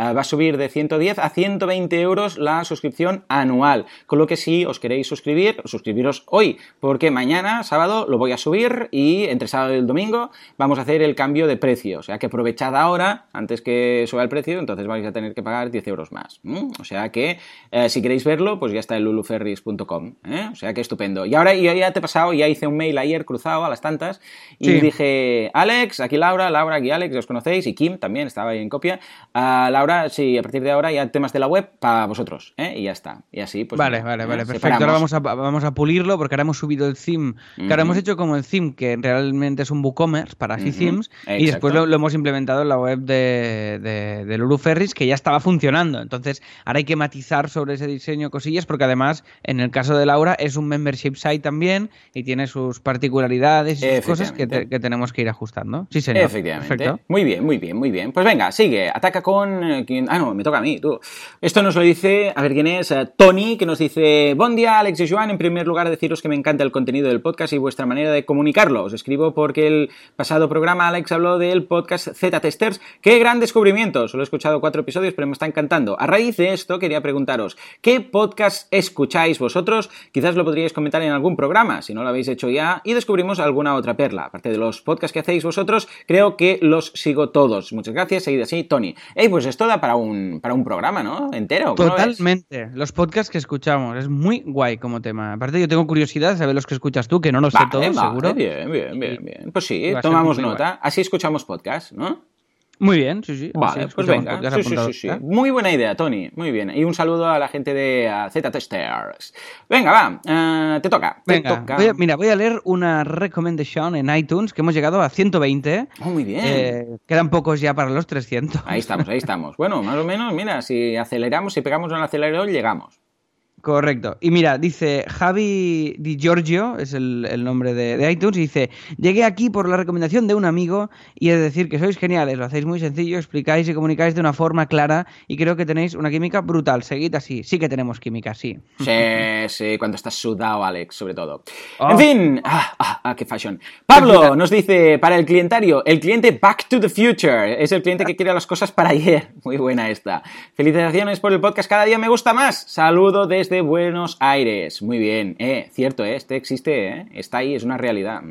A: va a subir de 110 a 120 euros la suscripción anual. Con lo que si os queréis suscribir, suscribiros hoy, porque mañana, sábado, lo voy a subir y entre sábado y el domingo vamos a hacer el cambio de precio. O sea que aprovechad ahora, antes que suba el precio, entonces vais a tener que pagar 10 euros más. O sea que eh, si queréis verlo, pues ya está en luluferris.com. ¿eh? O sea que estupendo. Y ahora yo ya te he pasado, ya hice un mail ayer cruzado a las tantas y dije, Alex, aquí Laura, Laura, aquí Alex, os conocéis, y Kim también estaba ahí en copia. Laura, sí, a partir de ahora ya temas de la web para vosotros. ¿eh? Y ya está. Y así, pues.
C: Vale, vale, vale, perfecto. Ahora vamos a, vamos a pulirlo porque ahora hemos subido el theme. Que ahora hemos hecho como el theme, que realmente es un WooCommerce para así themes, y después lo, hemos implementado en la web de, de, de Lulu Ferris, que ya estaba funcionando. Entonces, ahora hay que matizar sobre ese diseño cosillas, porque además, en el caso de Laura, es un membership site también y tiene sus particularidades y sus cosas que, tenemos que ir ajustando. Sí, señor.
A: Efectivamente. Muy bien, muy bien, muy bien. Pues venga, sigue. Ataca con. Eh, ah, no, me toca a mí, tú. Esto nos lo dice, a ver quién es, eh, Tony, que nos dice: Buen día, Alex y Joan. En primer lugar, deciros que me encanta el contenido del podcast y vuestra manera de comunicarlo. Os escribo porque el pasado programa Alex habló del podcast Z Testers. ¡Qué gran descubrimiento! Solo he escuchado cuatro episodios, pero me está encantando. A raíz de esto, quería preguntaros: ¿qué podcast escucháis vosotros? Quizás lo podríais comentar en algún programa, si no lo habéis hecho ya, y descubrimos alguna otra perla. Aparte de los podcasts que hacéis vosotros, creo que los sigo todos. Muchas gracias, seguid así, Tony. Ey, pues esto da para un, para un programa, ¿no? Entero.
C: Totalmente. Los podcasts que escuchamos. Es muy guay como tema. Aparte, yo tengo curiosidad de saber los que escuchas tú, que no lo sé todos, seguro.
A: Bien, bien, bien, bien. Pues sí, tomamos nota. Así escuchamos podcast, ¿no?
C: Muy bien, sí, sí.
A: Vale, pues venga. Sí, sí, sí, Muy buena idea, Tony. Muy bien. Y un saludo a la gente de Z Testers. Venga, va. Eh, te toca.
C: venga. mira, voy a leer una recomendación en iTunes que hemos llegado a 120.
A: Oh, muy bien.
C: Eh, quedan pocos ya para los 300.
A: Ahí estamos, ahí estamos. Bueno, más o menos, mira, si aceleramos, si pegamos un acelerador, llegamos.
C: Correcto. Y mira, dice Javi Di Giorgio, es el, nombre de, iTunes, y dice, llegué aquí por la recomendación de un amigo y es decir que sois geniales, lo hacéis muy sencillo, explicáis y comunicáis de una forma clara y creo que tenéis una química brutal. Seguid así, sí que tenemos química, sí.
A: Sí, sí, cuando estás sudado, Alex, sobre todo. Oh. En fin, ah, ah, ah, qué fashion. Pablo nos dice, para el clientario, el cliente Back to the Future, es el cliente que quiere las cosas para ayer. Muy buena esta. Felicitaciones por el podcast, cada día me gusta más. Saludo desde Buenos Aires. Muy bien, eh, cierto, eh, este existe, eh, está ahí, es una realidad.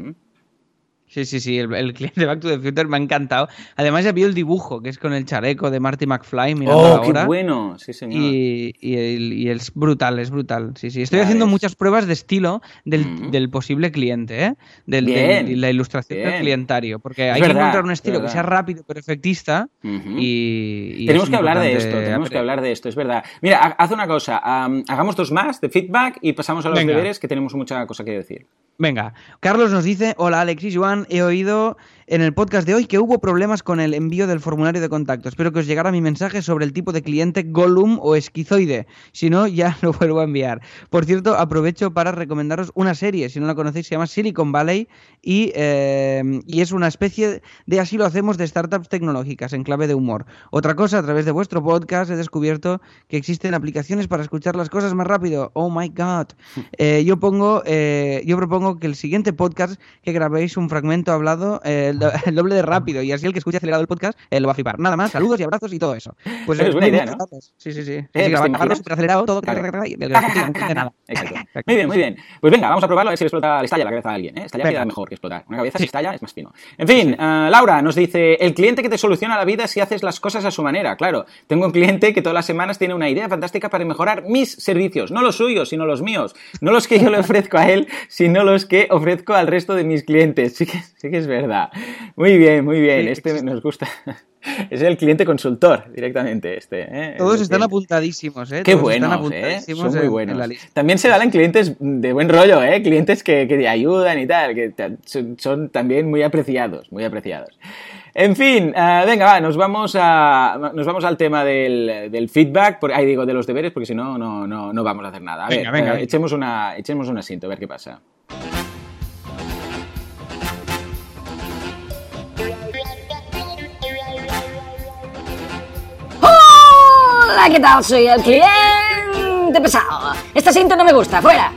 C: Sí, sí, sí, el, cliente de Back to the Future me ha encantado. Además ya vi el dibujo, que es con el chaleco de Marty McFly
A: mirando ¡Oh, qué bueno! Sí, señor.
C: Y, y, es brutal, es brutal. Sí, sí. Estoy haciendo muchas pruebas de estilo del, mm. posible cliente, ¿eh? Del, de la ilustración del clientario. Porque hay que encontrar un estilo que sea rápido, pero efectista. y,
A: Tenemos que hablar de esto, tenemos que hablar de esto, es verdad. Mira, haz una cosa, hagamos dos más de feedback y pasamos a los deberes, que tenemos mucha cosa que decir.
C: Venga, Carlos nos dice, hola Alexis Juan, he oído en el podcast de hoy que hubo problemas con el envío del formulario de contacto. Espero que os llegara mi mensaje sobre el tipo de cliente Gollum o esquizoide. Si no, ya lo vuelvo a enviar. Por cierto, aprovecho para recomendaros una serie, si no la conocéis, se llama Silicon Valley y, eh, y es una especie de así lo hacemos de startups tecnológicas en clave de humor. Otra cosa, a través de vuestro podcast he descubierto que existen aplicaciones para escuchar las cosas más rápido. Oh my god. Eh, yo pongo, eh, yo propongo que el siguiente podcast que grabéis un fragmento hablado el doble de rápido y así el que escuche acelerado el podcast eh, lo va a flipar. Nada más, saludos y abrazos y todo eso.
A: Pues es buena idea, ¿no?
C: Sí, sí, sí. Eh, sí grabarlo súper acelerado, todo.
A: Muy bien, muy bien. Pues venga, vamos a probarlo a ver si le explota, le estalla la cabeza a alguien. ¿eh? Estallar queda mejor que explotar. Una cabeza si estalla es más fino. En fin, uh, Laura nos dice, el cliente que te soluciona la vida si haces las cosas a su manera. Claro, tengo un cliente que todas las semanas tiene una idea fantástica para mejorar mis servicios. No los suyos, sino los míos. No los que yo le ofrezco a él, sino los que ofrezco al resto de mis clientes. Sí que, sí que es verdad. Muy bien, muy bien. este nos gusta. Es el cliente consultor directamente este. ¿eh?
C: Todos están apuntadísimos, ¿eh?
A: Qué buenos, ¿eh? Son muy buenos. También se dan clientes de buen rollo, ¿eh? Clientes que, que te ayudan y tal, que son, también muy apreciados, muy apreciados. En fin, uh, venga, va, nos vamos, a, nos vamos al tema del, del feedback, por, ahí digo, de los deberes, porque si no, no, no, no vamos a hacer nada. A venga, ver, venga, uh, echemos, una, echemos un asiento, a ver qué pasa.
D: ¿Qué tal? Soy el cliente pesado. Esta cinta no me gusta, fuera.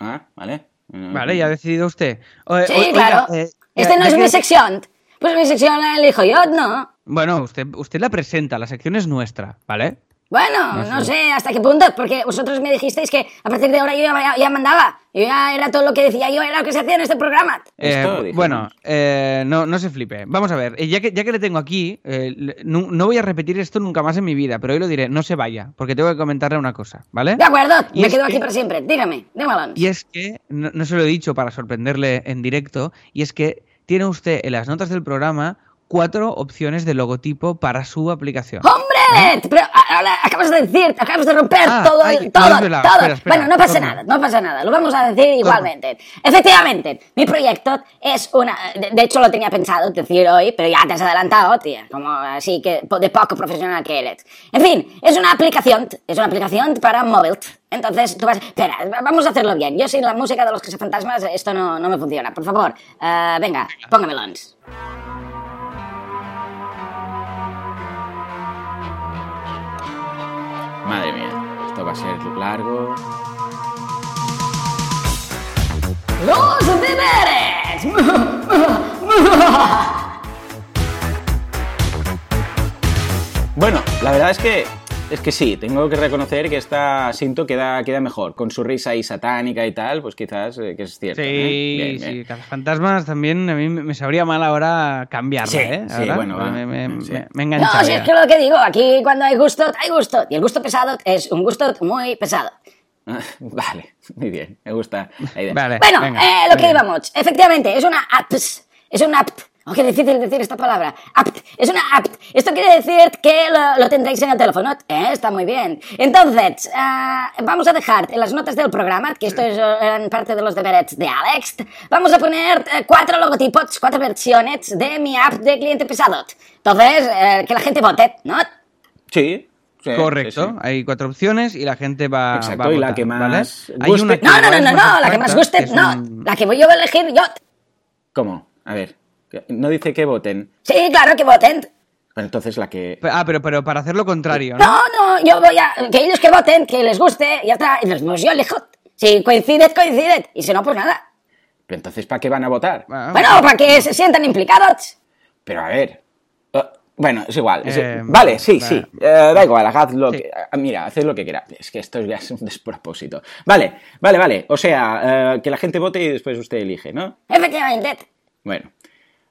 A: Ah, vale.
C: Vale, ya ha decidido usted.
D: sí, claro. Eh, Esta no es mi sección. Pues mi sección la elijo yo, ¿no?
C: Bueno, usted, usted la presenta, la sección es nuestra, ¿vale?
D: Bueno, no, sé. hasta qué punto, porque vosotros me dijisteis que a partir de ahora yo ya, mandaba. Yo ya era todo lo que decía yo, era lo que se hacía en este programa.
C: Eh, bueno, eh, no, no se flipe. Vamos a ver, eh, ya que, ya que le tengo aquí, no, voy a repetir esto nunca más en mi vida, pero hoy lo diré, no se vaya, porque tengo que comentarle una cosa, ¿vale?
D: De acuerdo, me quedo aquí para siempre. Dígame, dímelo.
C: Y es que, no se lo he dicho para sorprenderle en directo, y es que tiene usted en las notas del programa cuatro opciones de logotipo para su aplicación.
D: ¡Hombre! Pero ahora acabas de decir, acabas de romper ah, todo, todo, todo. bueno, no pasa nada, no pasa nada, lo vamos a decir igualmente. Efectivamente, mi proyecto es una... De, hecho, lo tenía pensado decir hoy, pero ya te has adelantado, tía, como así que de poco profesional que eres. En fin, es una aplicación, es una aplicación para móvil. Entonces tú vas... Espera, vamos a hacerlo bien. Yo sin la música de los fantasmas esto no, no me funciona. Por favor, uh, venga, póngamelos.
A: Madre mía, esto va a ser largo.
D: ¡Los deberes!
A: Bueno, la verdad es que es que sí, tengo que reconocer que esta Sinto queda, queda mejor. Con su risa ahí satánica y tal, pues quizás eh, que es cierto.
C: Sí, ¿eh? sí, Fantasmas también a mí me sabría mal ahora cambiarla, sí, ¿eh?
A: Sí, bueno,
C: me, me,
A: sí.
C: me, engancha.
D: No, si es que lo que digo, aquí cuando hay gusto, hay gusto. Y el gusto pesado es un gusto muy pesado.
A: vale, muy bien, me gusta la idea.
D: Vale, bueno, eh, lo que íbamos, efectivamente, es una app, es una app Oh, qué difícil decir esta palabra. Apt. Es una apt. Esto quiere decir que lo, tendréis en el teléfono. Eh, está muy bien. Entonces, uh, vamos a dejar en las notas del programa, que esto es en parte de los deberes de Alex, vamos a poner eh, cuatro logotipos, cuatro versiones de mi app de cliente pesado. Entonces, eh, que la gente vote, ¿no?
A: Sí.
C: Correcto, hay cuatro opciones y la gente va,
A: Exacto,
C: va a
A: y
C: votar,
A: la que más
C: ¿vale?
A: guste...
C: Hay una
D: no, no, no, no, no, la que más guste, no, un... la que voy yo a elegir yo.
A: ¿Cómo? A ver. No dice que voten.
D: Sí, claro que voten.
A: Pero entonces la que...
C: Ah, pero, pero para hacer lo contrario, ¿no?
D: No, no, yo voy a... Que ellos que voten, que les guste, y ya está. Y los yo elijo. Si coinciden, coinciden. Y si no, pues nada.
A: Pero entonces, ¿para qué van a votar?
D: Bueno, para que se sientan implicados.
A: Pero a ver... Uh, bueno, es igual. Eh, vale, sí, sí. Uh, da igual, haz lo sí. que... Uh, mira, haced lo que queráis. Es que esto ya es un despropósito. Vale, vale, vale. O sea, que la gente vote y después usted elige, ¿no?
D: Efectivamente.
A: Bueno.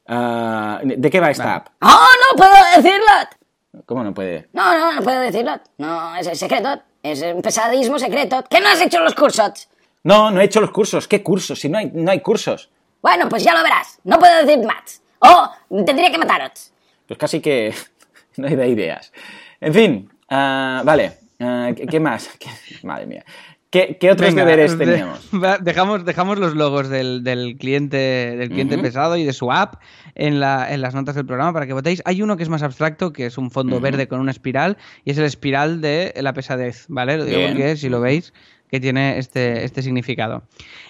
A: Uh, ¿De qué va esta app?
D: ¡Oh, no puedo decirlo!
A: ¿Cómo no puede?
D: No, no, no puedo decirlo. No, es secreto. Es un pesadismo secreto. ¿Qué no has hecho los cursos?
A: No, no he hecho los cursos. ¿Qué cursos? Si no hay, no hay cursos.
D: Bueno, pues ya lo verás. No puedo decir más. O tendría que mataros.
A: Pues casi que no hay de ideas. En fin, uh, vale. Uh, ¿Qué más? Madre mía. ¿Qué, otros deberes teníamos?
C: dejamos, dejamos los logos del, cliente, del cliente pesado y de su app en, la, en, las notas del programa para que votéis. Hay uno que es más abstracto, que es un fondo verde con una espiral, y es el espiral de la pesadez, ¿vale? Lo digo porque si lo veis, que tiene este, este significado.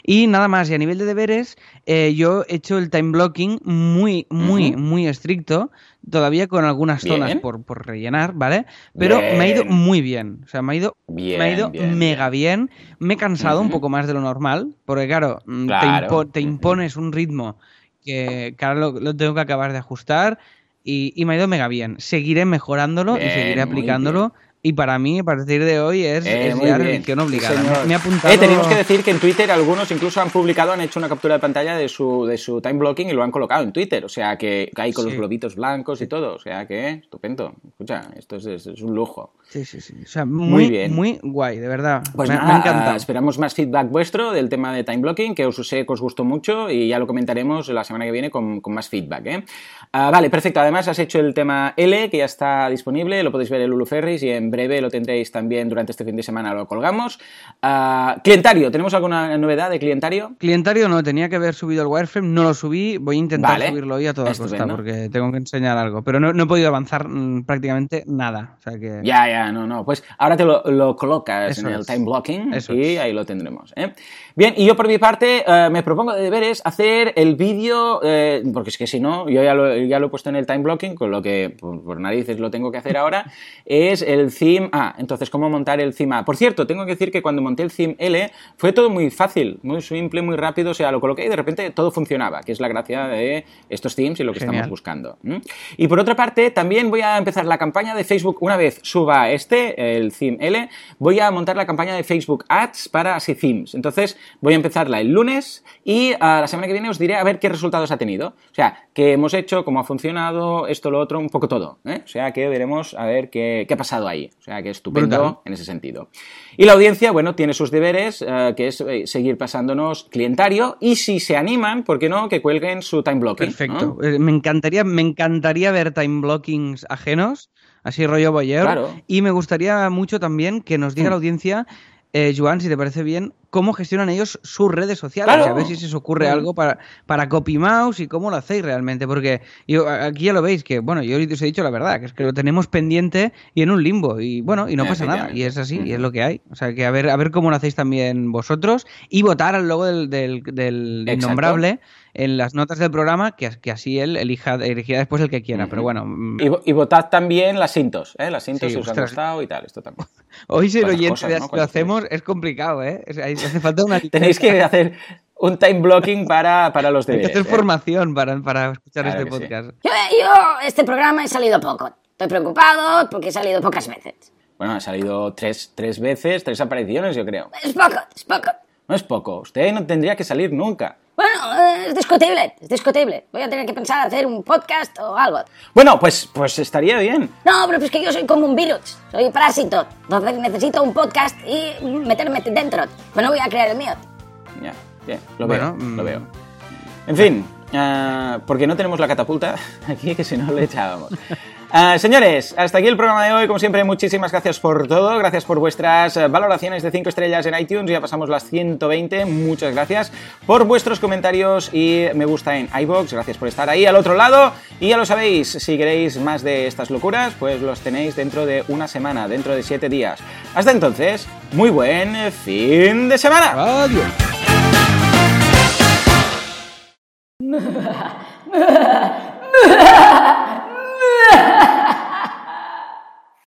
C: Y nada más, y a nivel de deberes, eh, yo he hecho el time blocking muy, muy, muy estricto, todavía con algunas zonas por, por, rellenar, ¿vale? Pero me ha ido muy bien, o sea, me ha ido, me ha ido mega bien. Me he cansado un poco más de lo normal, porque claro, mm, Te, impones un ritmo que, claro, lo, tengo que acabar de ajustar. Y, y, me ha ido mega bien. Seguiré mejorándolo y seguiré aplicándolo y para mí, a partir de hoy, es,
A: eh,
C: es ya religión obligada. Me, ha apuntado...
A: Eh, tenemos que decir que en Twitter algunos incluso han publicado, han hecho una captura de pantalla de su, de su time blocking y lo han colocado en Twitter. O sea, que, hay con los globitos blancos y todo. O sea, que estupendo. Escucha, esto es, es un lujo.
C: Sí, sí, sí. O sea, muy, bien. Muy guay, de verdad.
A: Pues me,
C: nada, encanta.
A: Esperamos más feedback vuestro del tema de time blocking, que os sé que os gustó mucho y ya lo comentaremos la semana que viene con, con más feedback. ¿eh? Uh, vale, perfecto. Además, has hecho el tema L, que ya está disponible. Lo podéis ver en Lulu Ferris y en breve lo tendréis también durante este fin de semana lo colgamos. Uh, clientario, ¿tenemos alguna novedad de clientario?
C: Clientario no, tenía que haber subido el wireframe, no lo subí, voy a intentar subirlo hoy a toda costa porque tengo que enseñar algo, pero no, no he podido avanzar mmm, prácticamente nada. O sea que...
A: Ya, ya, no, no, pues ahora te lo, lo colocas Eso en es. el time blocking Eso y es. ahí lo tendremos. ¿eh? Bien, y yo por mi parte uh, me propongo de deberes hacer el vídeo, eh, porque es que si no, yo ya lo, ya lo, he puesto en el time blocking, con lo que por, por narices lo tengo que hacer ahora, es el theme A. Entonces, ¿cómo montar el theme A? Por cierto, tengo que decir que cuando monté el theme L fue todo muy fácil, muy simple, muy rápido. O sea, lo coloqué y de repente todo funcionaba, que es la gracia de estos themes y lo que estamos buscando. Y por otra parte, también voy a empezar la campaña de Facebook una vez suba este, el theme L, voy a montar la campaña de Facebook Ads para así themes. Entonces, voy a empezarla el lunes y a la semana que viene os diré a ver qué resultados ha tenido. O sea, qué hemos hecho, cómo ha funcionado, esto, lo otro, un poco todo. ¿eh? O sea, que veremos a ver qué, ha pasado ahí. O sea, que estupendo en ese sentido. Y la audiencia, bueno, tiene sus deberes, eh, que es eh, seguir pasándonos clientario y si se animan, ¿por qué no? Que cuelguen su time blocking.
C: Perfecto. Me encantaría, me encantaría ver time blockings ajenos así rollo Boyer. Y me gustaría mucho también que nos diga la hmm. audiencia eh, Joan, si te parece bien, cómo gestionan ellos sus redes sociales. A ver si se os ocurre algo para, para CopyMouse y cómo lo hacéis realmente. Porque yo, aquí ya lo veis, que bueno, yo os he dicho la verdad, que es que lo tenemos pendiente y en un limbo. Y bueno, y no pasa nada. Y es así, y es lo que hay. O sea, que a ver, a ver cómo lo hacéis también vosotros y votar al logo del, del, del innombrable en las notas del programa, que, que así él elija, elegirá después el que quiera. Pero bueno.
A: Mm. Y, votad también las cintos, ¿eh? Las cintos si os han gustado y tal, esto también.
C: Hoy si lo, lo hacemos es complicado, ¿eh? hace falta una...
A: Tenéis que hacer un time blocking para, para los deberes.
C: Hay que hacer ¿eh? formación para, para escuchar este podcast.
D: Yo, yo, este programa he salido poco. Estoy preocupado porque he salido pocas veces.
A: Bueno, ha salido tres, tres veces, tres apariciones, yo creo.
D: Es poco, es poco.
A: No es poco. Usted no tendría que salir nunca.
D: Bueno, eh, es discutible, es discutible. Voy a tener que pensar hacer un podcast o algo.
A: Bueno, pues, pues estaría bien.
D: No, pero es que yo soy como un virus, soy parásito. Entonces necesito un podcast y meterme dentro. Pues no voy a crear el mío.
A: Ya, bien, lo veo, lo veo. Mm. En fin, uh, porque no tenemos la catapulta aquí, que si no le echábamos. Eh, señores, hasta aquí el programa de hoy. Como siempre, muchísimas gracias por todo. Gracias por vuestras eh, valoraciones de 5 estrellas en iTunes. Ya pasamos las 120. Muchas gracias por vuestros comentarios y me gusta en iBox. Gracias por estar ahí al otro lado. Y ya lo sabéis, si queréis más de estas locuras, pues los tenéis dentro de una semana, dentro de 7 días. Hasta entonces, muy buen fin de semana.
C: Adiós.